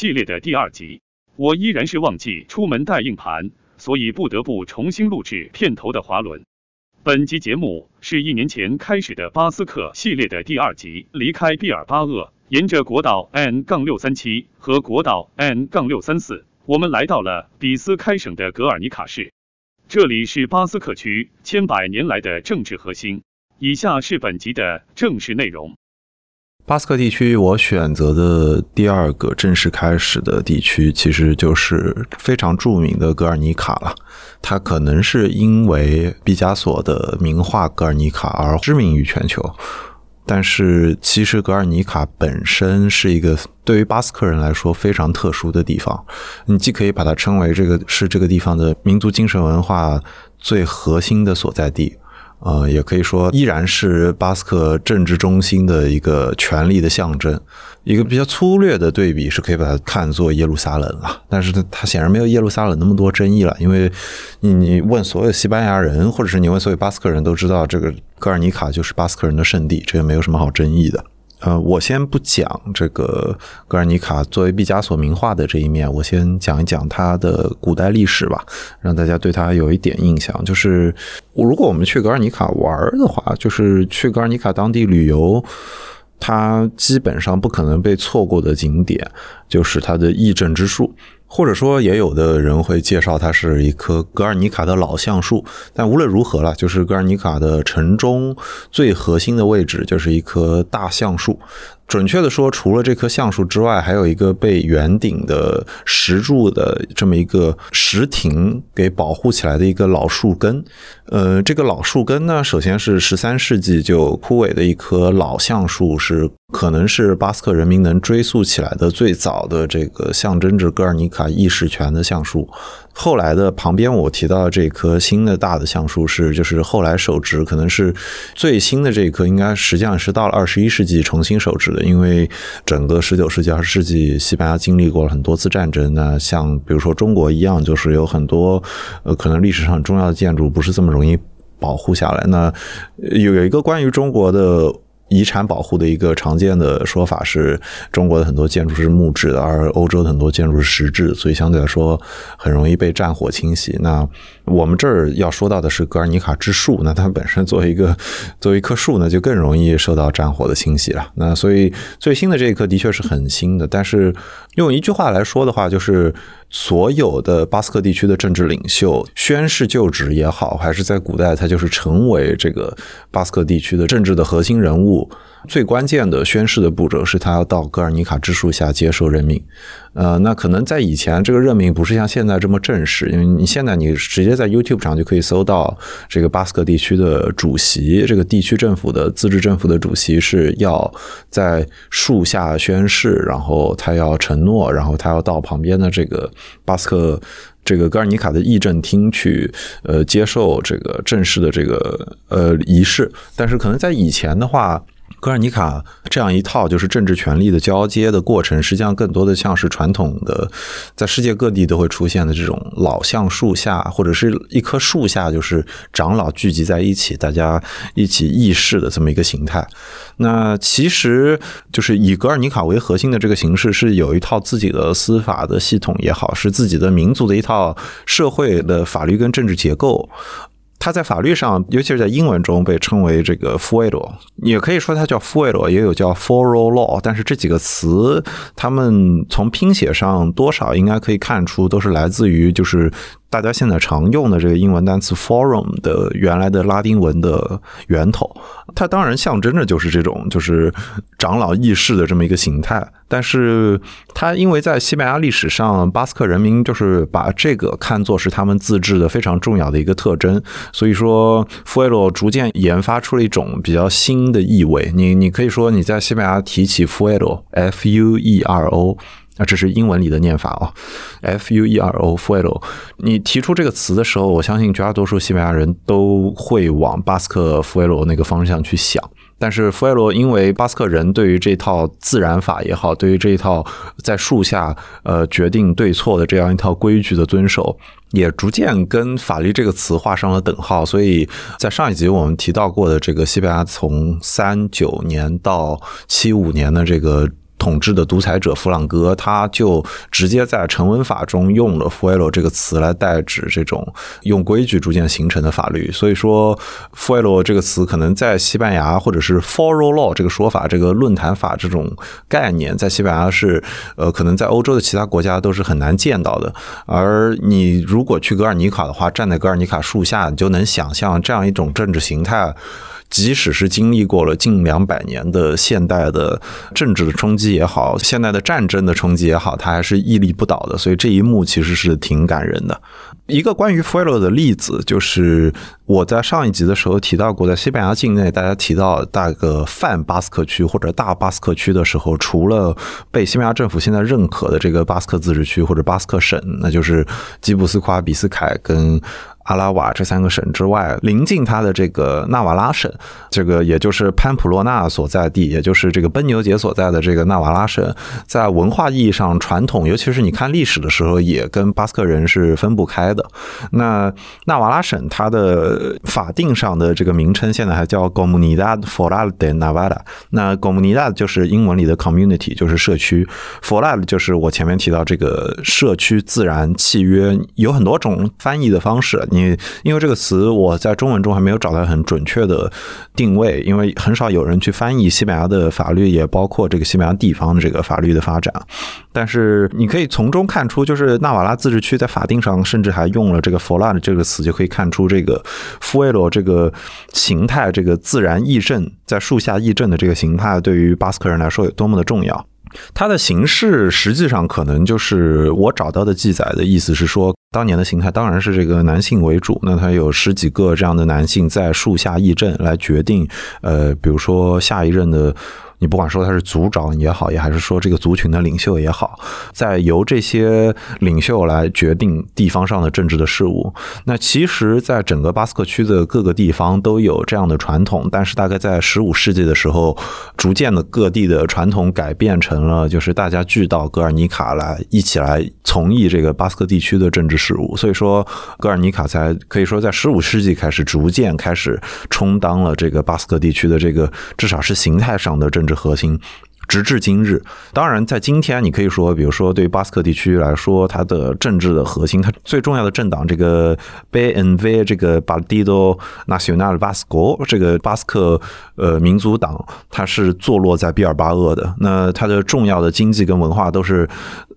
系列的第二集。我依然是忘记出门带硬盘，所以不得不重新录制片头的滑轮。本集节目是一年前开始的巴斯克系列的第二集。离开毕尔巴鄂，沿着国道 N 杠六三七和国道 N 杠六三四，我们来到了比斯开省的格尔尼卡市。这里是巴斯克区千百年来的政治核心。以下是本集的正式内容。巴斯克地区，我选择的第二个正式开始的地区，其实就是非常著名的格尔尼卡了。它可能是因为毕加索的名画《格尔尼卡》而知名于全球。但是，其实格尔尼卡本身是一个对于巴斯克人来说非常特殊的地方。你既可以把它称为这个是这个地方的民族精神文化最核心的所在地。呃，也可以说依然是巴斯克政治中心的一个权力的象征。一个比较粗略的对比是可以把它看作耶路撒冷了，但是它显然没有耶路撒冷那么多争议了，因为你你问所有西班牙人，或者是你问所有巴斯克人都知道，这个格尔尼卡就是巴斯克人的圣地，这也没有什么好争议的。呃，我先不讲这个格尔尼卡作为毕加索名画的这一面，我先讲一讲它的古代历史吧，让大家对它有一点印象。就是如果我们去格尔尼卡玩的话，就是去格尔尼卡当地旅游，它基本上不可能被错过的景点就是它的议政之树。或者说，也有的人会介绍它是一棵格尔尼卡的老橡树。但无论如何了，就是格尔尼卡的城中最核心的位置就是一棵大橡树。准确的说，除了这棵橡树之外，还有一个被圆顶的石柱的这么一个石亭给保护起来的一个老树根。呃，这个老树根呢，首先是十三世纪就枯萎的一棵老橡树，是可能是巴斯克人民能追溯起来的最早的这个象征着格尔尼卡意识权的橡树。后来的旁边我提到的这棵新的大的橡树是，就是后来手植，可能是最新的这一棵，应该实际上是到了二十一世纪重新手植的。因为整个十九世纪、二十世纪，西班牙经历过了很多次战争，那像比如说中国一样，就是有很多呃可能历史上重要的建筑不是这么容易保护下来。那有有一个关于中国的。遗产保护的一个常见的说法是，中国的很多建筑是木质的，而欧洲的很多建筑是石质，所以相对来说很容易被战火侵袭。那我们这儿要说到的是格尔尼卡之树，那它本身作为一个 作为一棵树呢，就更容易受到战火的侵袭了。那所以最新的这一棵的确是很新的，但是用一句话来说的话，就是所有的巴斯克地区的政治领袖宣誓就职也好，还是在古代他就是成为这个巴斯克地区的政治的核心人物。最关键的宣誓的步骤是他要到格尔尼卡之树下接受任命。呃，那可能在以前这个任命不是像现在这么正式，因为你现在你直接在 YouTube 上就可以搜到这个巴斯克地区的主席，这个地区政府的自治政府的主席是要在树下宣誓，然后他要承诺，然后他要到旁边的这个巴斯克这个格尔尼卡的议政厅去，呃，接受这个正式的这个呃仪式。但是可能在以前的话。格尔尼卡这样一套就是政治权力的交接的过程，实际上更多的像是传统的，在世界各地都会出现的这种老橡树下或者是一棵树下，就是长老聚集在一起，大家一起议事的这么一个形态。那其实就是以格尔尼卡为核心的这个形式，是有一套自己的司法的系统也好，是自己的民族的一套社会的法律跟政治结构。它在法律上，尤其是在英文中被称为这个 “fuero”，也可以说它叫 “fuero”，也有叫 “foro law”。但是这几个词，它们从拼写上多少应该可以看出，都是来自于就是。大家现在常用的这个英文单词 “forum” 的原来的拉丁文的源头，它当然象征着就是这种就是长老议事的这么一个形态。但是它因为在西班牙历史上，巴斯克人民就是把这个看作是他们自治的非常重要的一个特征，所以说 “fuero” 逐渐研发出了一种比较新的意味。你你可以说你在西班牙提起 “fuero”（f-u-e-r-o）。那这是英文里的念法哦，f u e r o fuero。你提出这个词的时候，我相信绝大多数西班牙人都会往巴斯克 fuero 那个方向去想。但是 fuero 因为巴斯克人对于这套自然法也好，对于这一套在树下呃决定对错的这样一套规矩的遵守，也逐渐跟法律这个词画上了等号。所以在上一集我们提到过的这个西班牙从三九年到七五年的这个。统治的独裁者弗朗哥，他就直接在成文法中用了 “fuero” 这个词来代指这种用规矩逐渐形成的法律。所以说，“fuero” 这个词可能在西班牙或者是 “foro law” 这个说法，这个论坛法这种概念，在西班牙是呃，可能在欧洲的其他国家都是很难见到的。而你如果去格尔尼卡的话，站在格尔尼卡树下，你就能想象这样一种政治形态。即使是经历过了近两百年的现代的政治的冲击也好，现代的战争的冲击也好，它还是屹立不倒的。所以这一幕其实是挺感人的。一个关于 Fuero 的例子，就是我在上一集的时候提到过，在西班牙境内，大家提到大个泛巴斯克区或者大巴斯克区的时候，除了被西班牙政府现在认可的这个巴斯克自治区或者巴斯克省，那就是基布斯夸、比斯凯跟。阿拉瓦这三个省之外，临近它的这个纳瓦拉省，这个也就是潘普洛纳所在地，也就是这个奔牛节所在的这个纳瓦拉省，在文化意义上传统，尤其是你看历史的时候，也跟巴斯克人是分不开的。那纳瓦拉省它的法定上的这个名称现在还叫 Comunidad Foral de Navarra。那 Comunidad 就是英文里的 community，就是社区；Foral 就是我前面提到这个社区自然契约，有很多种翻译的方式。你因为这个词我在中文中还没有找到很准确的定位，因为很少有人去翻译西班牙的法律，也包括这个西班牙地方的这个法律的发展。但是你可以从中看出，就是纳瓦拉自治区在法定上甚至还用了这个 f o l a 这个词，就可以看出这个 fuero 这个形态，这个自然议政在树下议政的这个形态，对于巴斯克人来说有多么的重要。它的形式实际上可能就是我找到的记载的意思是说。当年的形态当然是这个男性为主，那他有十几个这样的男性在树下议政，来决定，呃，比如说下一任的。你不管说他是族长也好，也还是说这个族群的领袖也好，在由这些领袖来决定地方上的政治的事务。那其实，在整个巴斯克区的各个地方都有这样的传统，但是大概在十五世纪的时候，逐渐的各地的传统改变成了，就是大家聚到格尔尼卡来一起来从议这个巴斯克地区的政治事务。所以说，格尔尼卡才可以说在十五世纪开始逐渐开始充当了这个巴斯克地区的这个至少是形态上的政治。是核心，直至今日。当然，在今天，你可以说，比如说，对巴斯克地区来说，它的政治的核心，它最重要的政党，这个 BNV，这个 Partido Nacional Vasco，这个巴斯克呃民族党，它是坐落在毕尔巴鄂的。那它的重要的经济跟文化都是。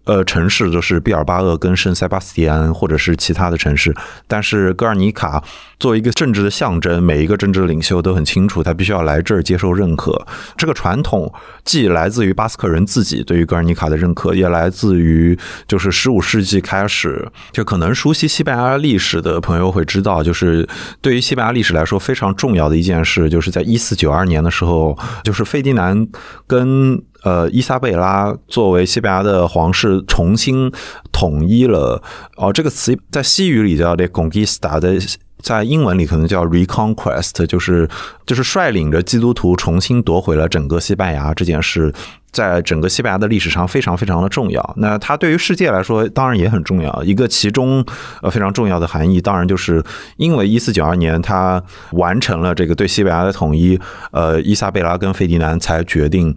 呃，城市都是毕尔巴鄂跟圣塞巴斯蒂安，或者是其他的城市。但是戈尔尼卡作为一个政治的象征，每一个政治领袖都很清楚，他必须要来这儿接受认可。这个传统既来自于巴斯克人自己对于戈尔尼卡的认可，也来自于就是十五世纪开始，就可能熟悉西班牙历史的朋友会知道，就是对于西班牙历史来说非常重要的一件事，就是在一四九二年的时候，就是费迪南跟。呃，伊莎贝拉作为西班牙的皇室，重新统一了。哦，这个词在西语里叫 “de conquista”，的在英文里可能叫 “reconquest”，就是就是率领着基督徒重新夺回了整个西班牙这件事，在整个西班牙的历史上非常非常的重要。那它对于世界来说当然也很重要。一个其中呃非常重要的含义，当然就是因为一四九二年他完成了这个对西班牙的统一，呃，伊莎贝拉跟费迪南才决定。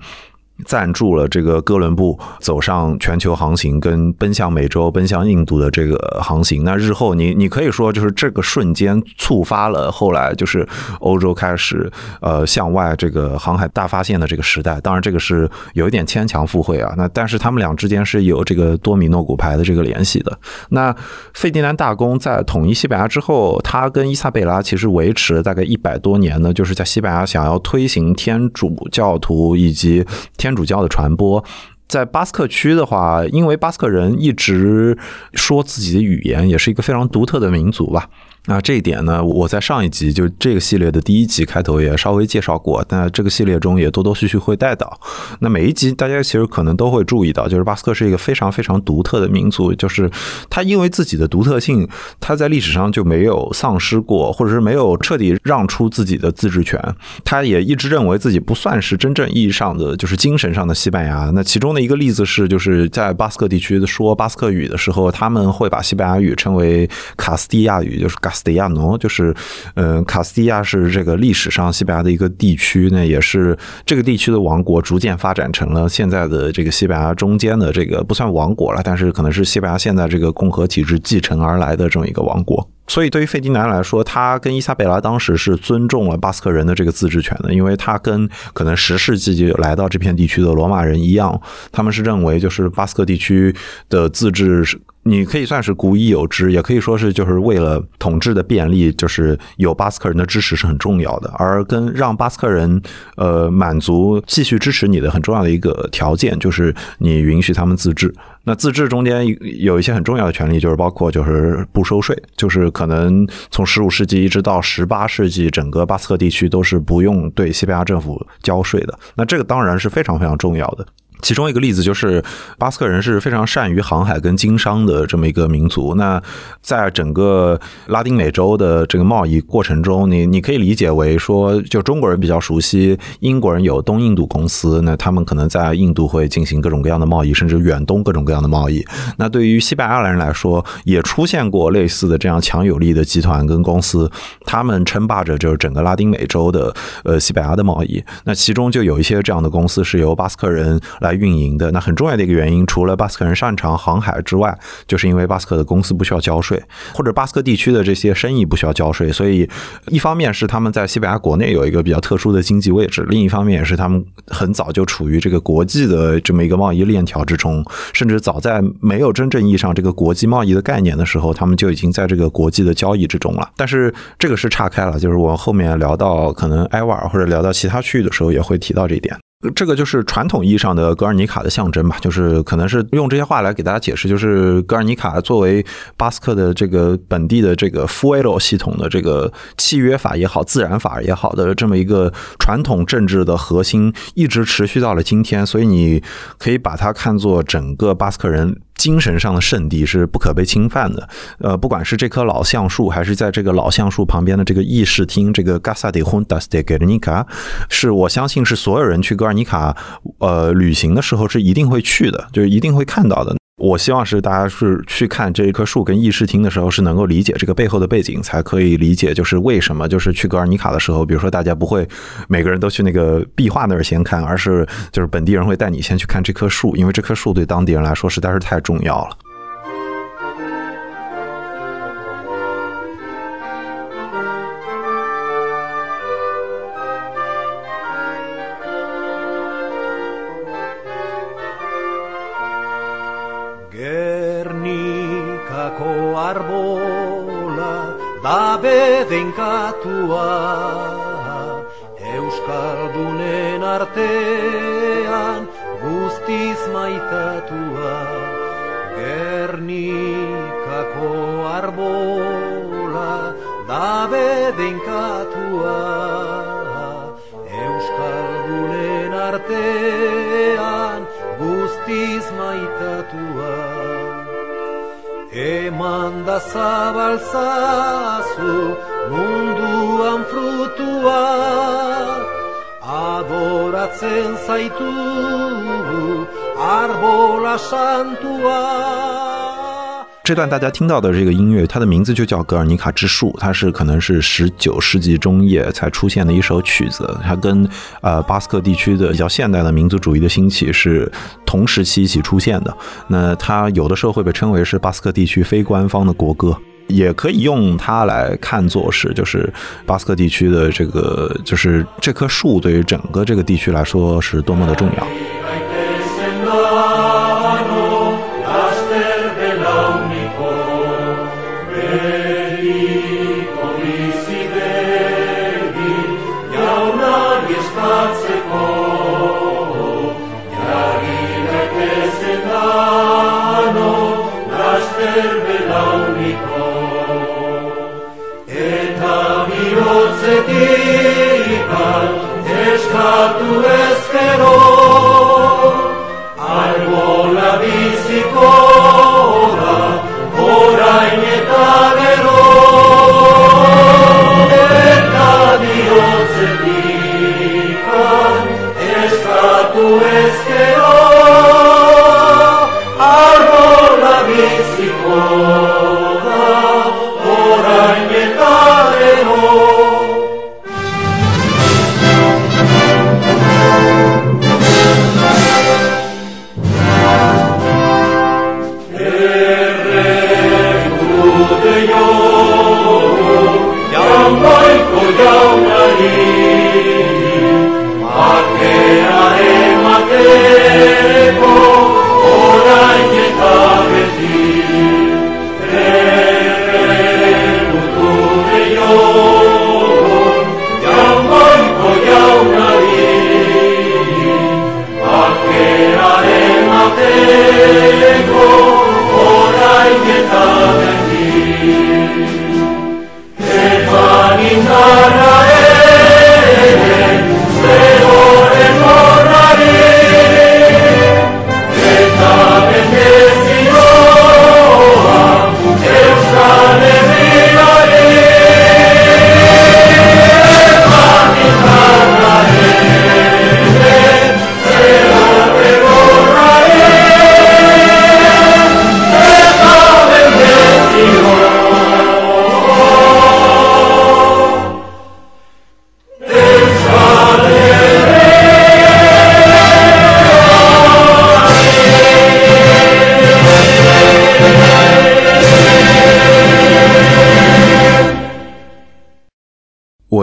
赞助了这个哥伦布走上全球航行，跟奔向美洲、奔向印度的这个航行。那日后，你你可以说，就是这个瞬间触发了后来就是欧洲开始呃向外这个航海大发现的这个时代。当然，这个是有一点牵强附会啊。那但是他们俩之间是有这个多米诺骨牌的这个联系的。那费迪南大公在统一西班牙之后，他跟伊萨贝拉其实维持了大概一百多年呢，就是在西班牙想要推行天主教徒以及。天主教的传播，在巴斯克区的话，因为巴斯克人一直说自己的语言，也是一个非常独特的民族吧。那这一点呢，我在上一集就这个系列的第一集开头也稍微介绍过，那这个系列中也多多续续会带到。那每一集大家其实可能都会注意到，就是巴斯克是一个非常非常独特的民族，就是他因为自己的独特性，他在历史上就没有丧失过，或者是没有彻底让出自己的自治权。他也一直认为自己不算是真正意义上的就是精神上的西班牙。那其中的一个例子是，就是在巴斯克地区说巴斯克语的时候，他们会把西班牙语称为卡斯蒂亚语，就是卡。斯蒂亚诺，就是嗯，卡斯蒂亚是这个历史上西班牙的一个地区，那也是这个地区的王国逐渐发展成了现在的这个西班牙中间的这个不算王国了，但是可能是西班牙现在这个共和体制继承而来的这么一个王国。所以，对于费迪南来说，他跟伊莎贝拉当时是尊重了巴斯克人的这个自治权的，因为他跟可能十世纪就来到这片地区的罗马人一样，他们是认为就是巴斯克地区的自治是。你可以算是古已有之，也可以说是就是为了统治的便利，就是有巴斯克人的支持是很重要的。而跟让巴斯克人呃满足继续支持你的很重要的一个条件，就是你允许他们自治。那自治中间有一些很重要的权利，就是包括就是不收税，就是可能从十五世纪一直到十八世纪，整个巴斯克地区都是不用对西班牙政府交税的。那这个当然是非常非常重要的。其中一个例子就是，巴斯克人是非常善于航海跟经商的这么一个民族。那在整个拉丁美洲的这个贸易过程中，你你可以理解为说，就中国人比较熟悉，英国人有东印度公司，那他们可能在印度会进行各种各样的贸易，甚至远东各种各样的贸易。那对于西班牙人来说，也出现过类似的这样强有力的集团跟公司，他们称霸着就是整个拉丁美洲的呃西班牙的贸易。那其中就有一些这样的公司是由巴斯克人。来运营的那很重要的一个原因，除了巴斯克人擅长航海之外，就是因为巴斯克的公司不需要交税，或者巴斯克地区的这些生意不需要交税，所以一方面是他们在西班牙国内有一个比较特殊的经济位置，另一方面也是他们很早就处于这个国际的这么一个贸易链条之中，甚至早在没有真正意义上这个国际贸易的概念的时候，他们就已经在这个国际的交易之中了。但是这个是岔开了，就是我后面聊到可能埃瓦尔或者聊到其他区域的时候，也会提到这一点。这个就是传统意义上的格尔尼卡的象征吧，就是可能是用这些话来给大家解释，就是格尔尼卡作为巴斯克的这个本地的这个 f u e l o 系统的这个契约法也好，自然法也好的这么一个传统政治的核心，一直持续到了今天，所以你可以把它看作整个巴斯克人。精神上的圣地是不可被侵犯的。呃，不管是这棵老橡树，还是在这个老橡树旁边的这个议事厅，这个 Gasa de Juntas de Guernica，是我相信是所有人去格尔尼卡呃旅行的时候是一定会去的，就是一定会看到的。我希望是大家是去看这一棵树跟议事厅的时候，是能够理解这个背后的背景，才可以理解就是为什么就是去格尔尼卡的时候，比如说大家不会每个人都去那个壁画那儿先看，而是就是本地人会带你先去看这棵树，因为这棵树对当地人来说实在是太重要了。Benkatua Euskaldunen artean guztiz maitatua Gernikako arbola dabe denkatua Euskaldunen artean guztiz maitatua Eman da zabalzazu munduan frutua Adoratzen zaitu arbola santua 这段大家听到的这个音乐，它的名字就叫《格尔尼卡之树》，它是可能是十九世纪中叶才出现的一首曲子，它跟呃巴斯克地区的比较现代的民族主义的兴起是同时期一起出现的。那它有的时候会被称为是巴斯克地区非官方的国歌，也可以用它来看作是就是巴斯克地区的这个就是这棵树对于整个这个地区来说是多么的重要。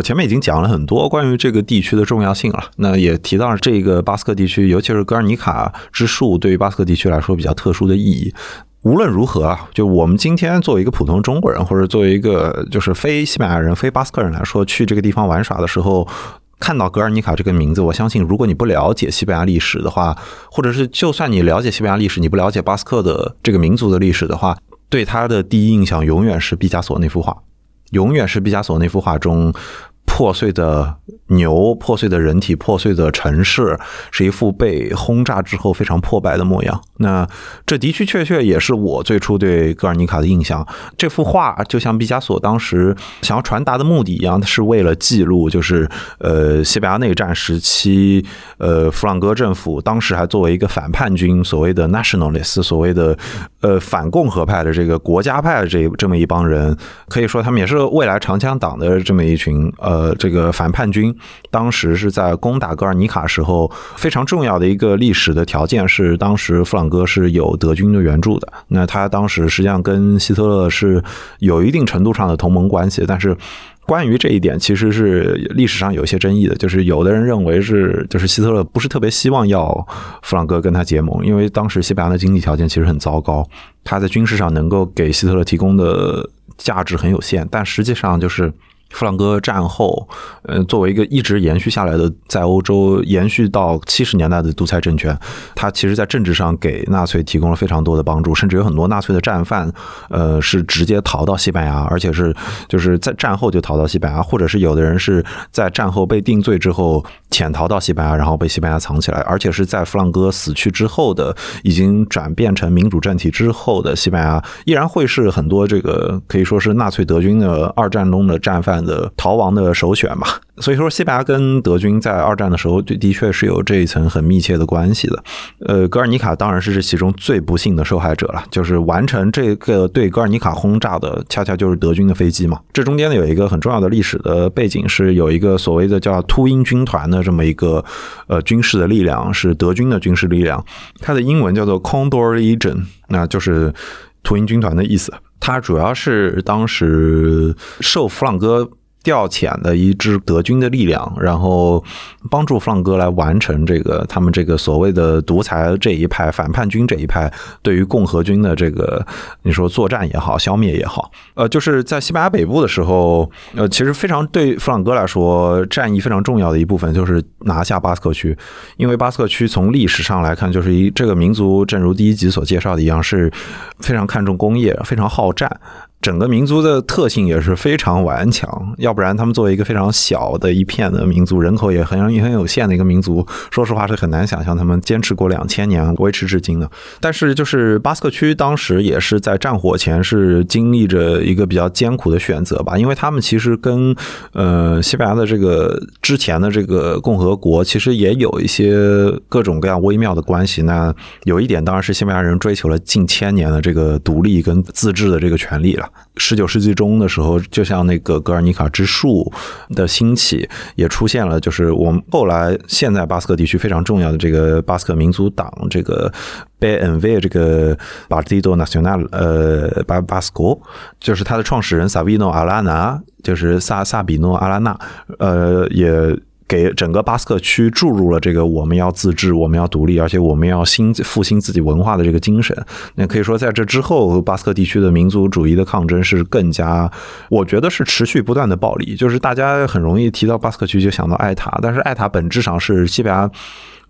前面已经讲了很多关于这个地区的重要性了，那也提到了这个巴斯克地区，尤其是格尔尼卡之树对于巴斯克地区来说比较特殊的意义。无论如何啊，就我们今天作为一个普通中国人，或者作为一个就是非西班牙人、非巴斯克人来说，去这个地方玩耍的时候，看到格尔尼卡这个名字，我相信如果你不了解西班牙历史的话，或者是就算你了解西班牙历史，你不了解巴斯克的这个民族的历史的话，对他的第一印象永远是毕加索那幅画。永远是毕加索那幅画中 破碎的牛、破碎的人体、破碎的城市，是一副被轰炸之后非常破败的模样。那这的确确确也是我最初对格尔尼卡的印象。这幅画就像毕加索当时想要传达的目的一样，是为了记录，就是呃西班牙内战时期，呃弗朗哥政府当时还作为一个反叛军，所谓的 nationalist，所谓的呃反共和派的这个国家派的这这么一帮人，可以说他们也是未来长枪党的这么一群呃这个反叛军。当时是在攻打格尔尼卡时候非常重要的一个历史的条件是，当时弗朗哥是有德军的援助的。那他当时实际上跟希特勒是有一定程度上的同盟关系，但是。关于这一点，其实是历史上有一些争议的，就是有的人认为是，就是希特勒不是特别希望要弗朗哥跟他结盟，因为当时西班牙的经济条件其实很糟糕，他在军事上能够给希特勒提供的价值很有限，但实际上就是。弗朗哥战后，呃，作为一个一直延续下来的在欧洲延续到七十年代的独裁政权，他其实在政治上给纳粹提供了非常多的帮助，甚至有很多纳粹的战犯，呃，是直接逃到西班牙，而且是就是在战后就逃到西班牙，或者是有的人是在战后被定罪之后潜逃到西班牙，然后被西班牙藏起来，而且是在弗朗哥死去之后的，已经转变成民主政体之后的西班牙，依然会是很多这个可以说是纳粹德军的二战中的战犯。的逃亡的首选嘛，所以说西班牙跟德军在二战的时候的的确是有这一层很密切的关系的。呃，格尔尼卡当然是这其中最不幸的受害者了，就是完成这个对格尔尼卡轰炸的，恰恰就是德军的飞机嘛。这中间呢有一个很重要的历史的背景，是有一个所谓的叫秃鹰军团的这么一个呃军事的力量，是德军的军事力量，它的英文叫做 Condor Legion，那就是秃鹰军团的意思。他主要是当时受弗朗哥调遣的一支德军的力量，然后帮助弗朗哥来完成这个他们这个所谓的独裁这一派、反叛军这一派对于共和军的这个你说作战也好、消灭也好，呃，就是在西班牙北部的时候，呃，其实非常对弗朗哥来说战役非常重要的一部分就是拿下巴斯克区，因为巴斯克区从历史上来看就是一这个民族，正如第一集所介绍的一样，是非常看重工业、非常好战。整个民族的特性也是非常顽强，要不然他们作为一个非常小的一片的民族，人口也很很有限的一个民族，说实话是很难想象他们坚持过两千年维持至今的。但是就是巴斯克区当时也是在战火前是经历着一个比较艰苦的选择吧，因为他们其实跟呃西班牙的这个之前的这个共和国其实也有一些各种各样微妙的关系。那有一点当然是西班牙人追求了近千年的这个独立跟自治的这个权利了。十九世纪中的时候，就像那个格尔尼卡之树的兴起，也出现了，就是我们后来现在巴斯克地区非常重要的这个巴斯克民族党，这个 BNV 这个 Partido Nacional 呃巴巴斯国，就是它的创始人萨维诺阿拉纳，就是萨萨比诺阿拉纳，呃也。给整个巴斯克区注入了这个我们要自治，我们要独立，而且我们要新复兴自己文化的这个精神。那可以说，在这之后，巴斯克地区的民族主义的抗争是更加，我觉得是持续不断的暴力。就是大家很容易提到巴斯克区就想到艾塔，但是艾塔本质上是西班牙。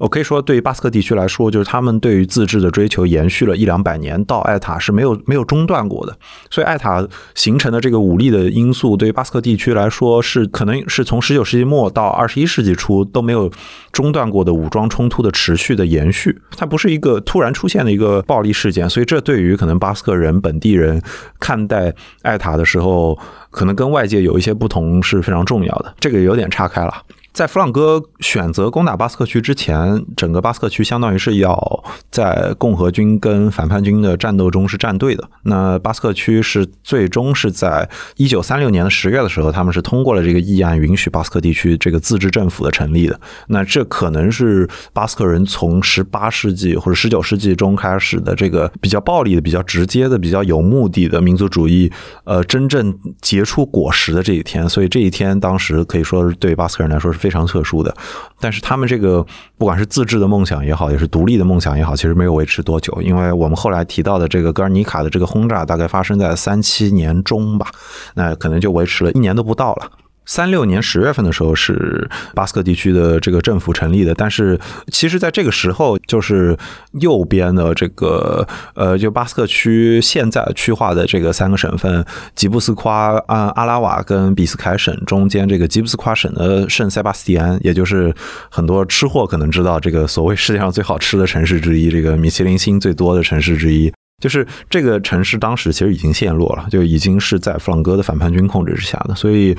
我可以说，对于巴斯克地区来说，就是他们对于自治的追求延续了一两百年，到艾塔是没有没有中断过的。所以，艾塔形成的这个武力的因素，对于巴斯克地区来说，是可能是从十九世纪末到二十一世纪初都没有中断过的武装冲突的持续的延续。它不是一个突然出现的一个暴力事件，所以这对于可能巴斯克人本地人看待艾塔的时候，可能跟外界有一些不同是非常重要的。这个有点岔开了。在弗朗哥选择攻打巴斯克区之前，整个巴斯克区相当于是要在共和军跟反叛军的战斗中是站队的。那巴斯克区是最终是在一九三六年的十月的时候，他们是通过了这个议案，允许巴斯克地区这个自治政府的成立的。那这可能是巴斯克人从十八世纪或者十九世纪中开始的这个比较暴力的、比较直接的、比较有目的的民族主义，呃，真正结出果实的这一天。所以这一天当时可以说是对巴斯克人来说是。非常特殊的，但是他们这个不管是自制的梦想也好，也是独立的梦想也好，其实没有维持多久，因为我们后来提到的这个格尔尼卡的这个轰炸，大概发生在三七年中吧，那可能就维持了一年都不到了。三六年十月份的时候是巴斯克地区的这个政府成立的，但是其实在这个时候，就是右边的这个呃，就巴斯克区现在区划的这个三个省份吉布斯夸、啊阿拉瓦跟比斯凯省中间这个吉布斯夸省的圣塞巴斯蒂安，也就是很多吃货可能知道这个所谓世界上最好吃的城市之一，这个米其林星最多的城市之一。就是这个城市当时其实已经陷落了，就已经是在弗朗哥的反叛军控制之下的，所以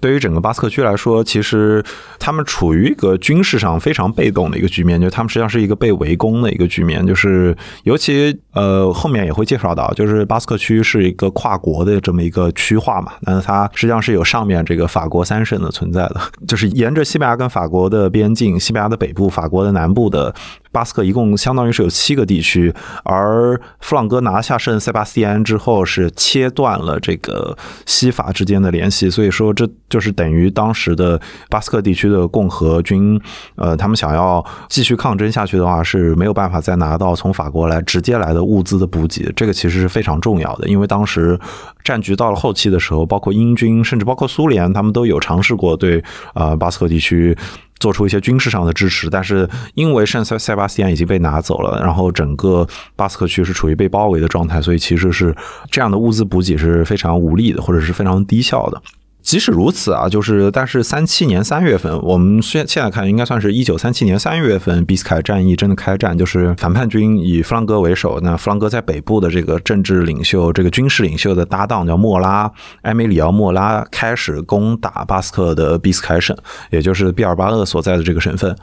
对于整个巴斯克区来说，其实他们处于一个军事上非常被动的一个局面，就他们实际上是一个被围攻的一个局面。就是尤其呃后面也会介绍到，就是巴斯克区是一个跨国的这么一个区划嘛，那它实际上是有上面这个法国三省的存在的，就是沿着西班牙跟法国的边境，西班牙的北部，法国的南部的。巴斯克一共相当于是有七个地区，而弗朗哥拿下圣塞巴斯蒂安之后，是切断了这个西法之间的联系，所以说这就是等于当时的巴斯克地区的共和军，呃，他们想要继续抗争下去的话，是没有办法再拿到从法国来直接来的物资的补给，这个其实是非常重要的，因为当时战局到了后期的时候，包括英军，甚至包括苏联，他们都有尝试过对啊巴斯克地区。做出一些军事上的支持，但是因为圣塞塞巴斯蒂安已经被拿走了，然后整个巴斯克区是处于被包围的状态，所以其实是这样的物资补给是非常无力的，或者是非常低效的。即使如此啊，就是但是三七年三月份，我们现现在看应该算是一九三七年三月份，比斯凯战役真的开战，就是反叛军以弗朗哥为首，那弗朗哥在北部的这个政治领袖、这个军事领袖的搭档叫莫拉埃梅里奥莫拉，开始攻打巴斯克的比斯凯省，也就是毕尔巴鄂所在的这个省份。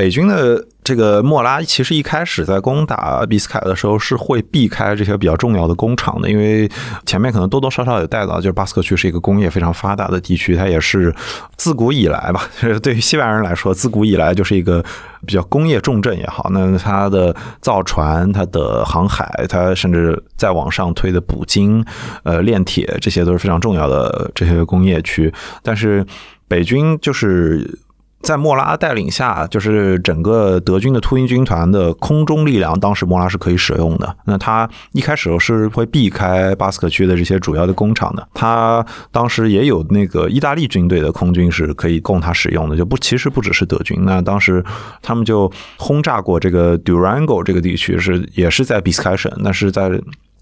北军的这个莫拉其实一开始在攻打比斯凯的时候是会避开这些比较重要的工厂的，因为前面可能多多少少有带到，就是巴斯克区是一个工业非常发达的地区，它也是自古以来吧，对于西班牙人来说，自古以来就是一个比较工业重镇也好，那它的造船、它的航海、它甚至再往上推的捕鲸、呃炼铁，这些都是非常重要的这些工业区，但是北军就是。在莫拉带领下，就是整个德军的秃鹰军团的空中力量，当时莫拉是可以使用的。那他一开始是会避开巴斯克区的这些主要的工厂的。他当时也有那个意大利军队的空军是可以供他使用的，就不其实不只是德军。那当时他们就轰炸过这个 Durango 这个地区，是也是在比斯凯省，那是在。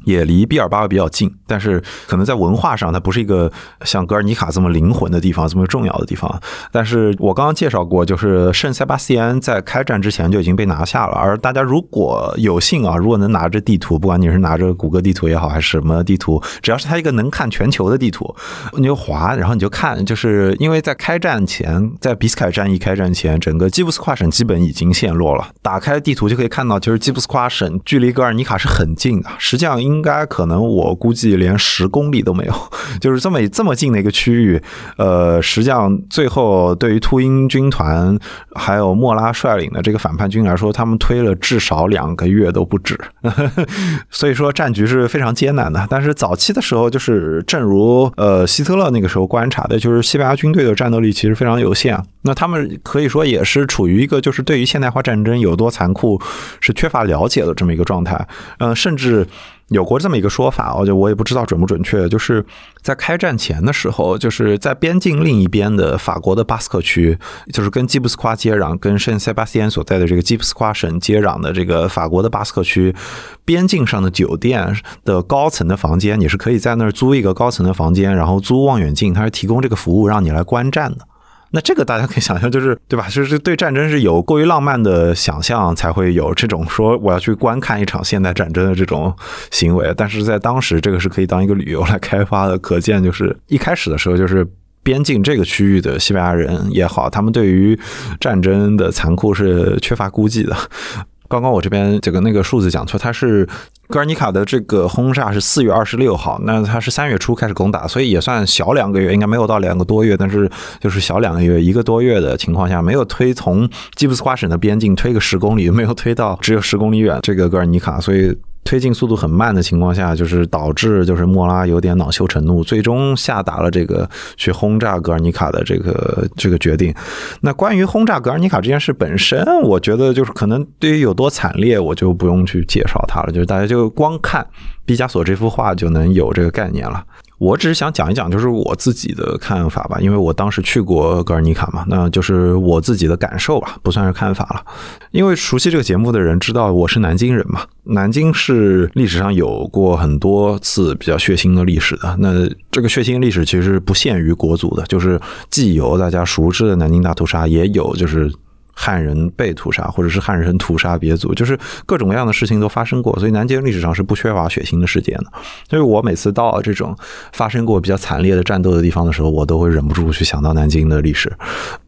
也离毕尔巴鄂比较近，但是可能在文化上，它不是一个像格尔尼卡这么灵魂的地方，这么重要的地方。但是我刚刚介绍过，就是圣塞巴斯蒂安在开战之前就已经被拿下了。而大家如果有幸啊，如果能拿着地图，不管你是拿着谷歌地图也好，还是什么地图，只要是它一个能看全球的地图，你就划，然后你就看，就是因为在开战前，在比斯凯战役开战前，整个基布斯夸省基本已经陷落了。打开地图就可以看到，其实基布斯夸省距离格尔尼卡是很近的，实际上。应应该可能我估计连十公里都没有，就是这么这么近的一个区域。呃，实际上最后对于秃鹰军团还有莫拉率领的这个反叛军来说，他们推了至少两个月都不止。所以说战局是非常艰难的。但是早期的时候，就是正如呃希特勒那个时候观察的，就是西班牙军队的战斗力其实非常有限。那他们可以说也是处于一个就是对于现代化战争有多残酷是缺乏了解的这么一个状态。嗯，甚至。有过这么一个说法，我就我也不知道准不准确，就是在开战前的时候，就是在边境另一边的法国的巴斯克区，就是跟基布斯夸接壤，跟圣塞巴斯蒂安所在的这个基布斯夸省接壤的这个法国的巴斯克区边境上的酒店的高层的房间，你是可以在那儿租一个高层的房间，然后租望远镜，它是提供这个服务让你来观战的。那这个大家可以想象，就是 对吧？就是对战争是有过于浪漫的想象，才会有这种说我要去观看一场现代战争的这种行为。但是在当时，这个是可以当一个旅游来开发的。可见，就是一开始的时候，就是边境这个区域的西班牙人也好，他们对于战争的残酷是缺乏估计的。刚刚我这边这个那个数字讲错，它是格尔尼卡的这个轰炸是四月二十六号，那它是三月初开始攻打，所以也算小两个月，应该没有到两个多月，但是就是小两个月，一个多月的情况下，没有推从基布斯瓜省的边境推个十公里，没有推到只有十公里远这个格尔尼卡，所以。推进速度很慢的情况下，就是导致就是莫拉有点恼羞成怒，最终下达了这个去轰炸格尔尼卡的这个这个决定。那关于轰炸格尔尼卡这件事本身，我觉得就是可能对于有多惨烈，我就不用去介绍它了，就是大家就光看毕加索这幅画就能有这个概念了。我只是想讲一讲，就是我自己的看法吧，因为我当时去过格尔尼卡嘛，那就是我自己的感受吧，不算是看法了。因为熟悉这个节目的人知道我是南京人嘛，南京是历史上有过很多次比较血腥的历史的。那这个血腥历史其实不限于国足的，就是既有大家熟知的南京大屠杀，也有就是。汉人被屠杀，或者是汉人屠杀别族，就是各种各样的事情都发生过，所以南京历史上是不缺乏血腥的事件的。所以我每次到这种发生过比较惨烈的战斗的地方的时候，我都会忍不住去想到南京的历史。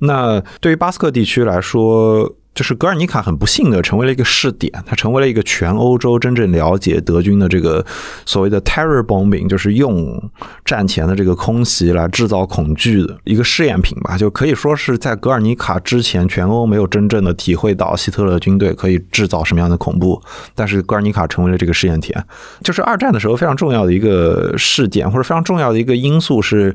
那对于巴斯克地区来说，就是格尔尼卡很不幸的成为了一个试点，它成为了一个全欧洲真正了解德军的这个所谓的 terror bombing，就是用战前的这个空袭来制造恐惧的一个试验品吧。就可以说是在格尔尼卡之前，全欧没有真正的体会到希特勒军队可以制造什么样的恐怖，但是格尔尼卡成为了这个试验田。就是二战的时候非常重要的一个事件，或者非常重要的一个因素是。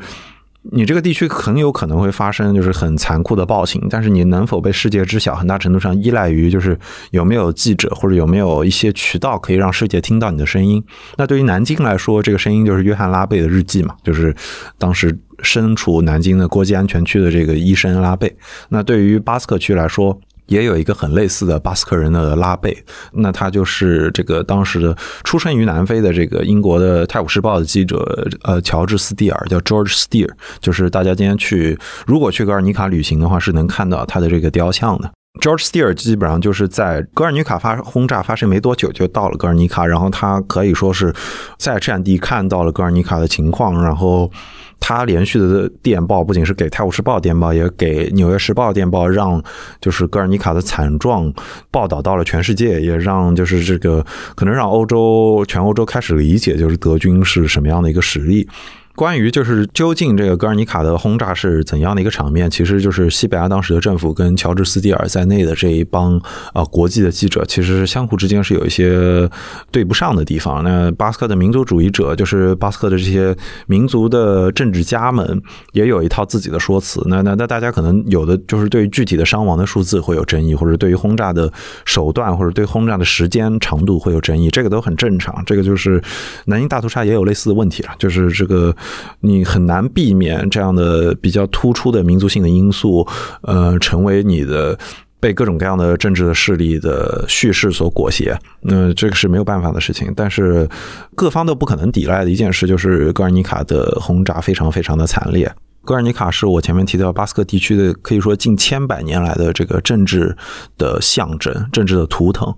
你这个地区很有可能会发生就是很残酷的暴行，但是你能否被世界知晓，很大程度上依赖于就是有没有记者或者有没有一些渠道可以让世界听到你的声音。那对于南京来说，这个声音就是约翰拉贝的日记嘛，就是当时身处南京的国际安全区的这个医生拉贝。那对于巴斯克区来说，也有一个很类似的巴斯克人的拉贝，那他就是这个当时的出生于南非的这个英国的《泰晤士报》的记者，呃，乔治斯蒂尔，叫 George Steer，就是大家今天去如果去格尔尼卡旅行的话，是能看到他的这个雕像的。George Steer 基本上就是在格尔尼卡发轰炸发生没多久就到了格尔尼卡，然后他可以说是在战地看到了格尔尼卡的情况，然后。他连续的电报不仅是给《泰晤士报》电报，也给《纽约时报》电报，让就是格尔尼卡的惨状报道到了全世界，也让就是这个可能让欧洲全欧洲开始理解，就是德军是什么样的一个实力。关于就是究竟这个格尔尼卡的轰炸是怎样的一个场面，其实就是西班牙当时的政府跟乔治斯蒂尔在内的这一帮啊国际的记者，其实相互之间是有一些对不上的地方。那巴斯克的民族主义者，就是巴斯克的这些民族的政治家们，也有一套自己的说辞。那那那大家可能有的就是对于具体的伤亡的数字会有争议，或者对于轰炸的手段或者对轰炸的时间长度会有争议，这个都很正常。这个就是南京大屠杀也有类似的问题了，就是这个。你很难避免这样的比较突出的民族性的因素，呃，成为你的被各种各样的政治的势力的叙事所裹挟。那这个是没有办法的事情。但是各方都不可能抵赖的一件事，就是格尔尼卡的轰炸非常非常的惨烈。格尔尼卡是我前面提到巴斯克地区的，可以说近千百年来的这个政治的象征、政治的图腾。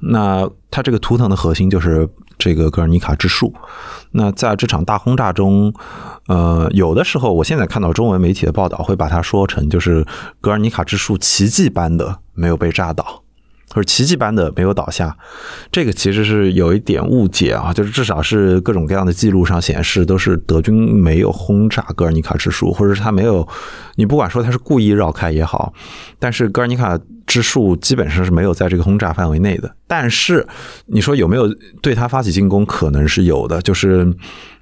那它这个图腾的核心就是这个格尔尼卡之树。那在这场大轰炸中，呃，有的时候我现在看到中文媒体的报道会把它说成就是格尔尼卡之树奇迹般的没有被炸倒，或者奇迹般的没有倒下。这个其实是有一点误解啊，就是至少是各种各样的记录上显示都是德军没有轰炸格尔尼卡之树，或者是他没有，你不管说他是故意绕开也好，但是格尔尼卡之树基本上是没有在这个轰炸范围内的。但是你说有没有对他发起进攻？可能是有的，就是。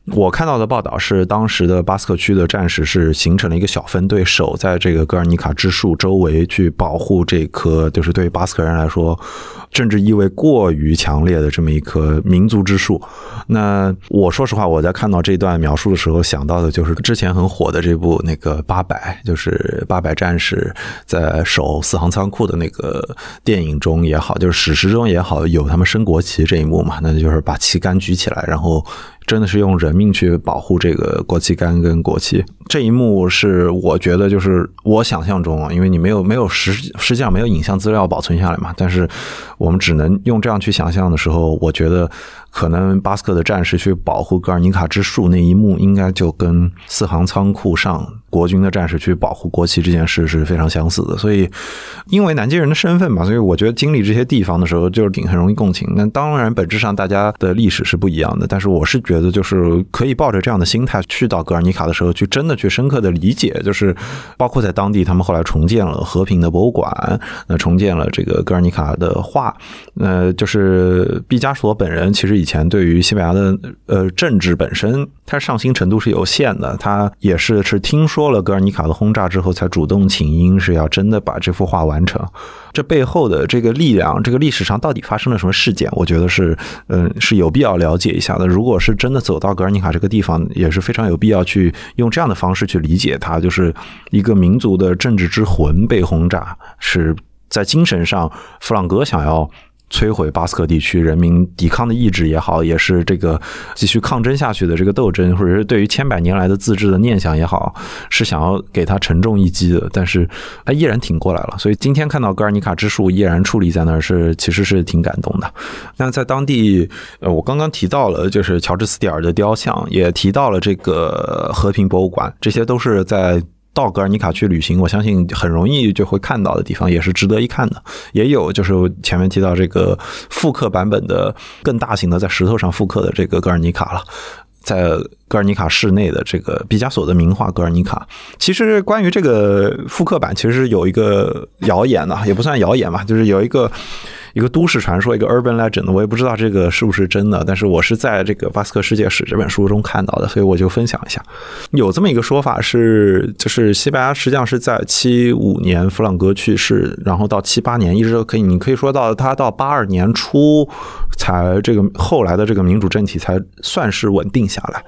我看到的报道是，当时的巴斯克区的战士是形成了一个小分队，守在这个戈尔尼卡之树周围，去保护这棵就是对于巴斯克人来说政治意味过于强烈的这么一棵民族之树。那我说实话，我在看到这段描述的时候，想到的就是之前很火的这部那个《八百》，就是八百战士在守四行仓库的那个电影中也好，就是史实中也好，有他们升国旗这一幕嘛，那就是把旗杆举起来，然后。真的是用人命去保护这个国旗杆跟国旗，这一幕是我觉得就是我想象中啊，因为你没有没有实实际上没有影像资料保存下来嘛，但是我们只能用这样去想象的时候，我觉得可能巴斯克的战士去保护格尔尼卡之树那一幕，应该就跟四行仓库上国军的战士去保护国旗这件事是非常相似的。所以，因为南京人的身份嘛，所以我觉得经历这些地方的时候，就是挺很容易共情。那当然，本质上大家的历史是不一样的，但是我是觉得就是可以抱着这样的心态去到格尔尼卡的时候，去真的去深刻的理解，就是包括在当地他们后来重建了和平的博物馆，那重建了这个格尔尼卡的画，呃，就是毕加索本人其实以前对于西班牙的呃政治本身，他上心程度是有限的，他也是是听说了格尔尼卡的轰炸之后，才主动请缨，是要真的把这幅画完成。这背后的这个力量，这个历史上到底发生了什么事件？我觉得是，嗯，是有必要了解一下的。如果是真的走到格尔尼卡这个地方，也是非常有必要去用这样的方式去理解它，就是一个民族的政治之魂被轰炸，是在精神上，弗朗哥想要。摧毁巴斯克地区人民抵抗的意志也好，也是这个继续抗争下去的这个斗争，或者是对于千百年来的自治的念想也好，是想要给他沉重一击的。但是他依然挺过来了。所以今天看到格尔尼卡之树依然矗立在那儿，是其实是挺感动的。那在当地，呃，我刚刚提到了，就是乔治斯蒂尔的雕像，也提到了这个和平博物馆，这些都是在。到格尔尼卡去旅行，我相信很容易就会看到的地方，也是值得一看的。也有就是前面提到这个复刻版本的更大型的在石头上复刻的这个格尔尼卡了，在格尔尼卡市内的这个毕加索的名画《格尔尼卡》。其实关于这个复刻版，其实有一个谣言呢，也不算谣言吧，就是有一个。一个都市传说，一个 urban legend，我也不知道这个是不是真的，但是我是在这个《巴斯克世界史》这本书中看到的，所以我就分享一下。有这么一个说法是，就是西班牙实际上是在七五年弗朗哥去世，然后到七八年一直都可以，你可以说到他到八二年初才这个后来的这个民主政体才算是稳定下来。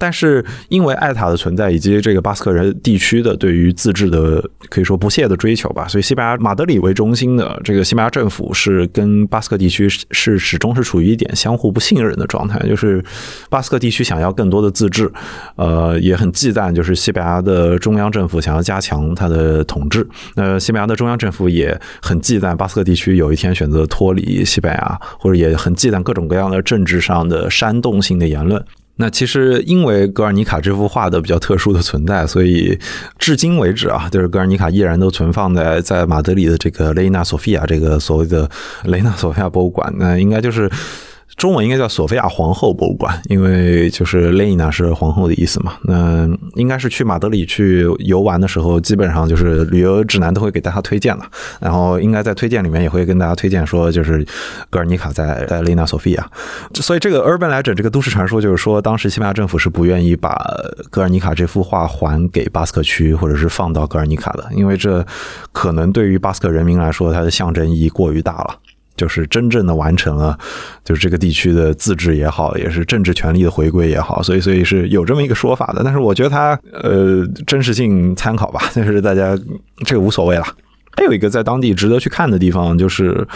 但是因为艾塔的存在，以及这个巴斯克人地区的对于自治的可以说不懈的追求吧，所以西班牙马德里为中心的这个西班牙政府是跟巴斯克地区是始终是处于一点相互不信任的状态，就是巴斯克地区想要更多的自治，呃，也很忌惮就是西班牙的中央政府想要加强它的统治，那西班牙的中央政府也很忌惮巴斯克地区有一天选择脱离西班牙，或者也很忌惮各种各样的政治上的煽动性的言论。那其实因为格尔尼卡这幅画的比较特殊的存在，所以至今为止啊，就是格尔尼卡依然都存放在在马德里的这个雷纳索菲亚这个所谓的雷纳索菲亚博物馆。那应该就是。中文应该叫索菲亚皇后博物馆，因为就是雷娜是皇后的意思嘛。那应该是去马德里去游玩的时候，基本上就是旅游指南都会给大家推荐了。然后应该在推荐里面也会跟大家推荐说，就是格尔尼卡在在雷纳索菲亚。所以这个 urban legend 这个都市传说就是说，当时西班牙政府是不愿意把格尔尼卡这幅画还给巴斯克区，或者是放到格尔尼卡的，因为这可能对于巴斯克人民来说，它的象征意义过于大了。就是真正的完成了，就是这个地区的自治也好，也是政治权力的回归也好，所以所以是有这么一个说法的。但是我觉得它呃真实性参考吧，但是大家这个无所谓了。还有一个在当地值得去看的地方就是。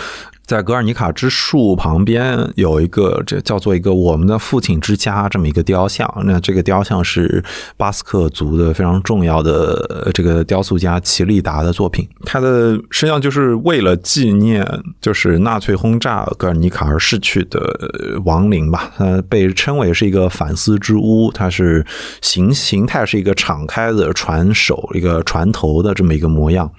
在格尔尼卡之树旁边有一个这叫做一个我们的父亲之家这么一个雕像，那这个雕像是巴斯克族的非常重要的这个雕塑家齐利达的作品。他的实际上就是为了纪念就是纳粹轰炸格尔尼卡而逝去的亡灵吧。它被称为是一个反思之屋，它是形形态是一个敞开的船首一个船头的这么一个模样。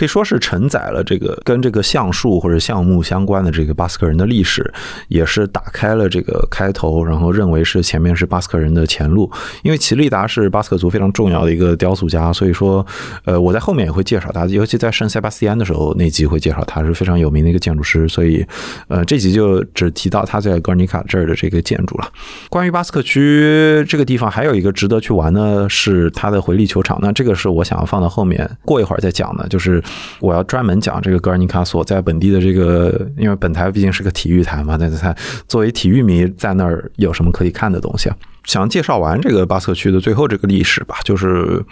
可以说是承载了这个跟这个橡树或者橡木相关的这个巴斯克人的历史，也是打开了这个开头，然后认为是前面是巴斯克人的前路。因为齐利达是巴斯克族非常重要的一个雕塑家，所以说，呃，我在后面也会介绍他，尤其在圣塞巴斯蒂安的时候那集会介绍他是非常有名的一个建筑师，所以，呃，这集就只提到他在格尔尼卡这儿的这个建筑了。关于巴斯克区这个地方，还有一个值得去玩呢，是它的回力球场。那这个是我想要放到后面过一会儿再讲的，就是我要专门讲这个格尔尼卡所在本地的这个，因为本台毕竟是个体育台嘛，那它作为体育迷在那儿有什么可以看的东西啊？想介绍完这个巴斯克区的最后这个历史吧，就是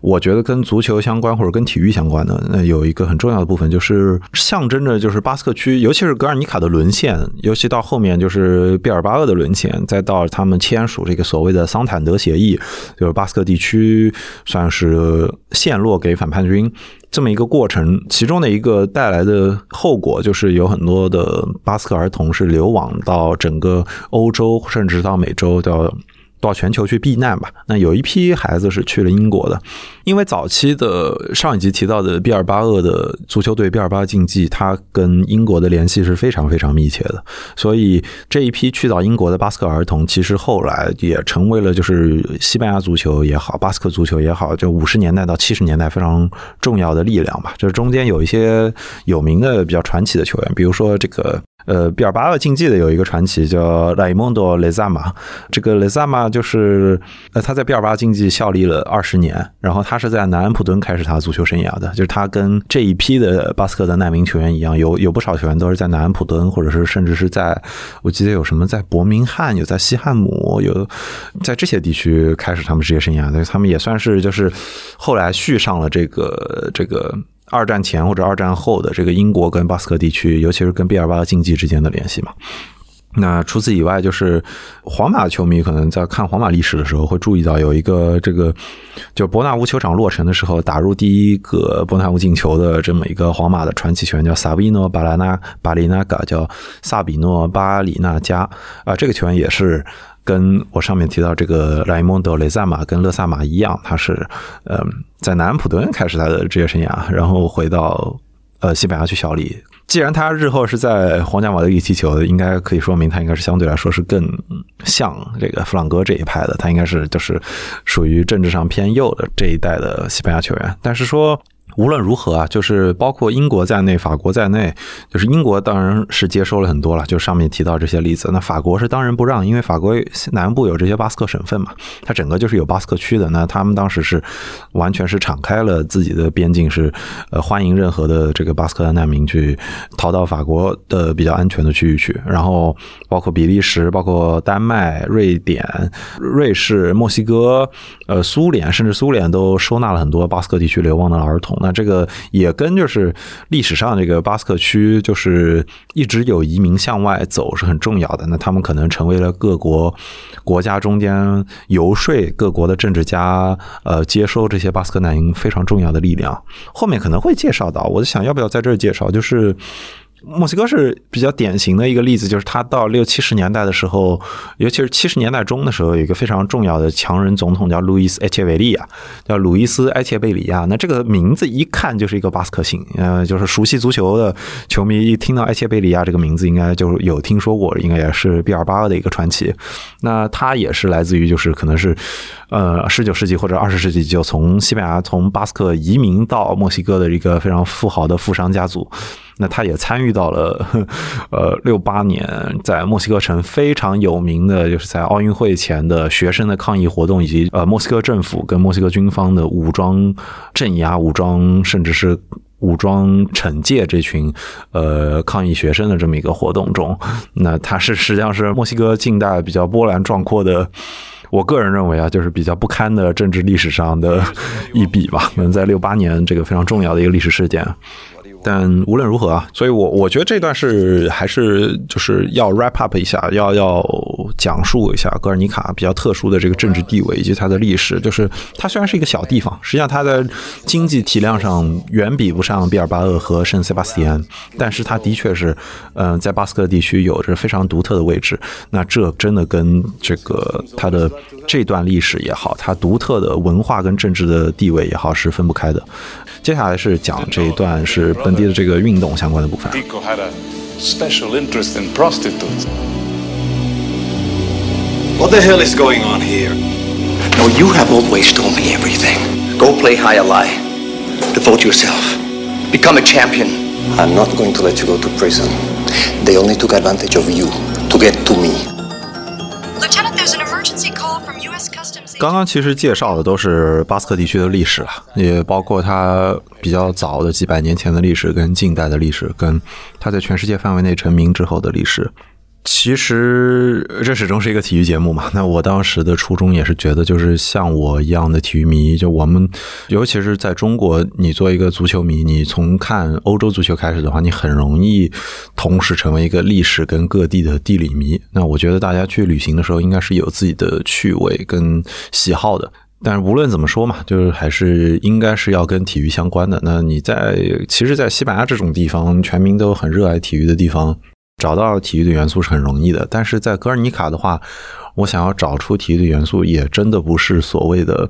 我觉得跟足球相关或者跟体育相关的，那有一个很重要的部分，就是象征着就是巴斯克区，尤其是格尔尼卡的沦陷，尤其到后面就是毕尔巴鄂的沦陷，再到他们签署这个所谓的桑坦德协议，就是巴斯克地区算是陷落给反叛军这么一个过程，其中的一个带来的后果就是有很多的巴斯克儿童是流亡到整个欧洲，甚至到美洲，叫。到全球去避难吧。那有一批孩子是去了英国的，因为早期的上一集提到的毕尔巴鄂的足球队毕尔巴竞技，它跟英国的联系是非常非常密切的。所以这一批去到英国的巴斯克儿童，其实后来也成为了就是西班牙足球也好，巴斯克足球也好，就五十年代到七十年代非常重要的力量吧。就是中间有一些有名的比较传奇的球员，比如说这个。呃，毕尔巴鄂竞技的有一个传奇叫莱蒙多·雷萨马，这个雷萨马就是呃他在毕尔巴鄂竞技效力了二十年，然后他是在南安普敦开始他的足球生涯的，就是他跟这一批的巴斯克的难民球员一样，有有不少球员都是在南安普敦，或者是甚至是在我记得有什么在伯明翰，有在西汉姆，有在这些地区开始他们职业生涯的，他们也算是就是后来续上了这个这个。二战前或者二战后的这个英国跟巴斯克地区，尤其是跟毕尔巴鄂竞技之间的联系嘛。那除此以外，就是皇马球迷可能在看皇马历史的时候会注意到，有一个这个就伯纳乌球场落成的时候，打入第一个伯纳乌进球的这么一个皇马的传奇球员叫萨比诺·巴拉纳巴里纳嘎，叫萨比诺·巴里纳加啊，这个球员也是。跟我上面提到这个莱蒙德·雷萨马跟勒萨马一样，他是嗯在南安普敦开始他的职业生涯，然后回到呃西班牙去效力。既然他日后是在皇家马德里踢球，应该可以说明他应该是相对来说是更像这个弗朗哥这一派的，他应该是就是属于政治上偏右的这一代的西班牙球员。但是说。无论如何啊，就是包括英国在内，法国在内，就是英国当然是接收了很多了。就上面提到这些例子，那法国是当仁不让，因为法国南部有这些巴斯克省份嘛，它整个就是有巴斯克区的。那他们当时是完全是敞开了自己的边境，是呃欢迎任何的这个巴斯克的难民去逃到法国的比较安全的区域去。然后包括比利时、包括丹麦、瑞典、瑞士、墨西哥、呃苏联，甚至苏联都收纳了很多巴斯克地区流亡的儿童。那这个也跟就是历史上这个巴斯克区就是一直有移民向外走是很重要的。那他们可能成为了各国国家中间游说各国的政治家，呃，接收这些巴斯克难民非常重要的力量。后面可能会介绍到，我就想要不要在这儿介绍，就是。墨西哥是比较典型的一个例子，就是他到六七十年代的时候，尤其是七十年代中的时候，有一个非常重要的强人总统叫路易斯埃切维利亚，叫鲁伊斯埃切贝里亚。那这个名字一看就是一个巴斯克姓，呃，就是熟悉足球的球迷一听到埃切贝里亚这个名字，应该就有听说过，应该也是毕尔巴鄂的一个传奇。那他也是来自于，就是可能是呃十九世纪或者二十世纪就从西班牙从巴斯克移民到墨西哥的一个非常富豪的富商家族。那他也参与到了，呃，六八年在墨西哥城非常有名的，就是在奥运会前的学生的抗议活动，以及呃墨西哥政府跟墨西哥军方的武装镇压、武装甚至是武装惩戒这群呃抗议学生的这么一个活动中。那他是实际上是墨西哥近代比较波澜壮阔的，我个人认为啊，就是比较不堪的政治历史上的 一笔吧。可能在六八年这个非常重要的一个历史事件。但无论如何啊，所以我我觉得这段是还是就是要 wrap up 一下，要要讲述一下格尔尼卡比较特殊的这个政治地位以及它的历史。就是它虽然是一个小地方，实际上它的经济体量上远比不上毕尔巴鄂和圣塞巴斯蒂安，但是它的确是，嗯、在巴斯克地区有着非常独特的位置。那这真的跟这个它的这段历史也好，它独特的文化跟政治的地位也好是分不开的。接下来是讲这一段是本地的这个运动相关的部分。 Pico had a special interest in prostitutes. What the hell is going on here? No, you have always told me everything. Go play high ally. Devote yourself. Become a champion. I'm not going to let you go to prison. They only took advantage of you to get to me. 刚刚其实介绍的都是巴斯克地区的历史了，也包括它比较早的几百年前的历史，跟近代的历史，跟它在全世界范围内成名之后的历史。其实这始终是一个体育节目嘛。那我当时的初衷也是觉得，就是像我一样的体育迷，就我们，尤其是在中国，你做一个足球迷，你从看欧洲足球开始的话，你很容易同时成为一个历史跟各地的地理迷。那我觉得大家去旅行的时候，应该是有自己的趣味跟喜好的。但是无论怎么说嘛，就是还是应该是要跟体育相关的。那你在其实，在西班牙这种地方，全民都很热爱体育的地方，找到体育的元素是很容易的。但是在格尔尼卡的话，我想要找出体育的元素，也真的不是所谓的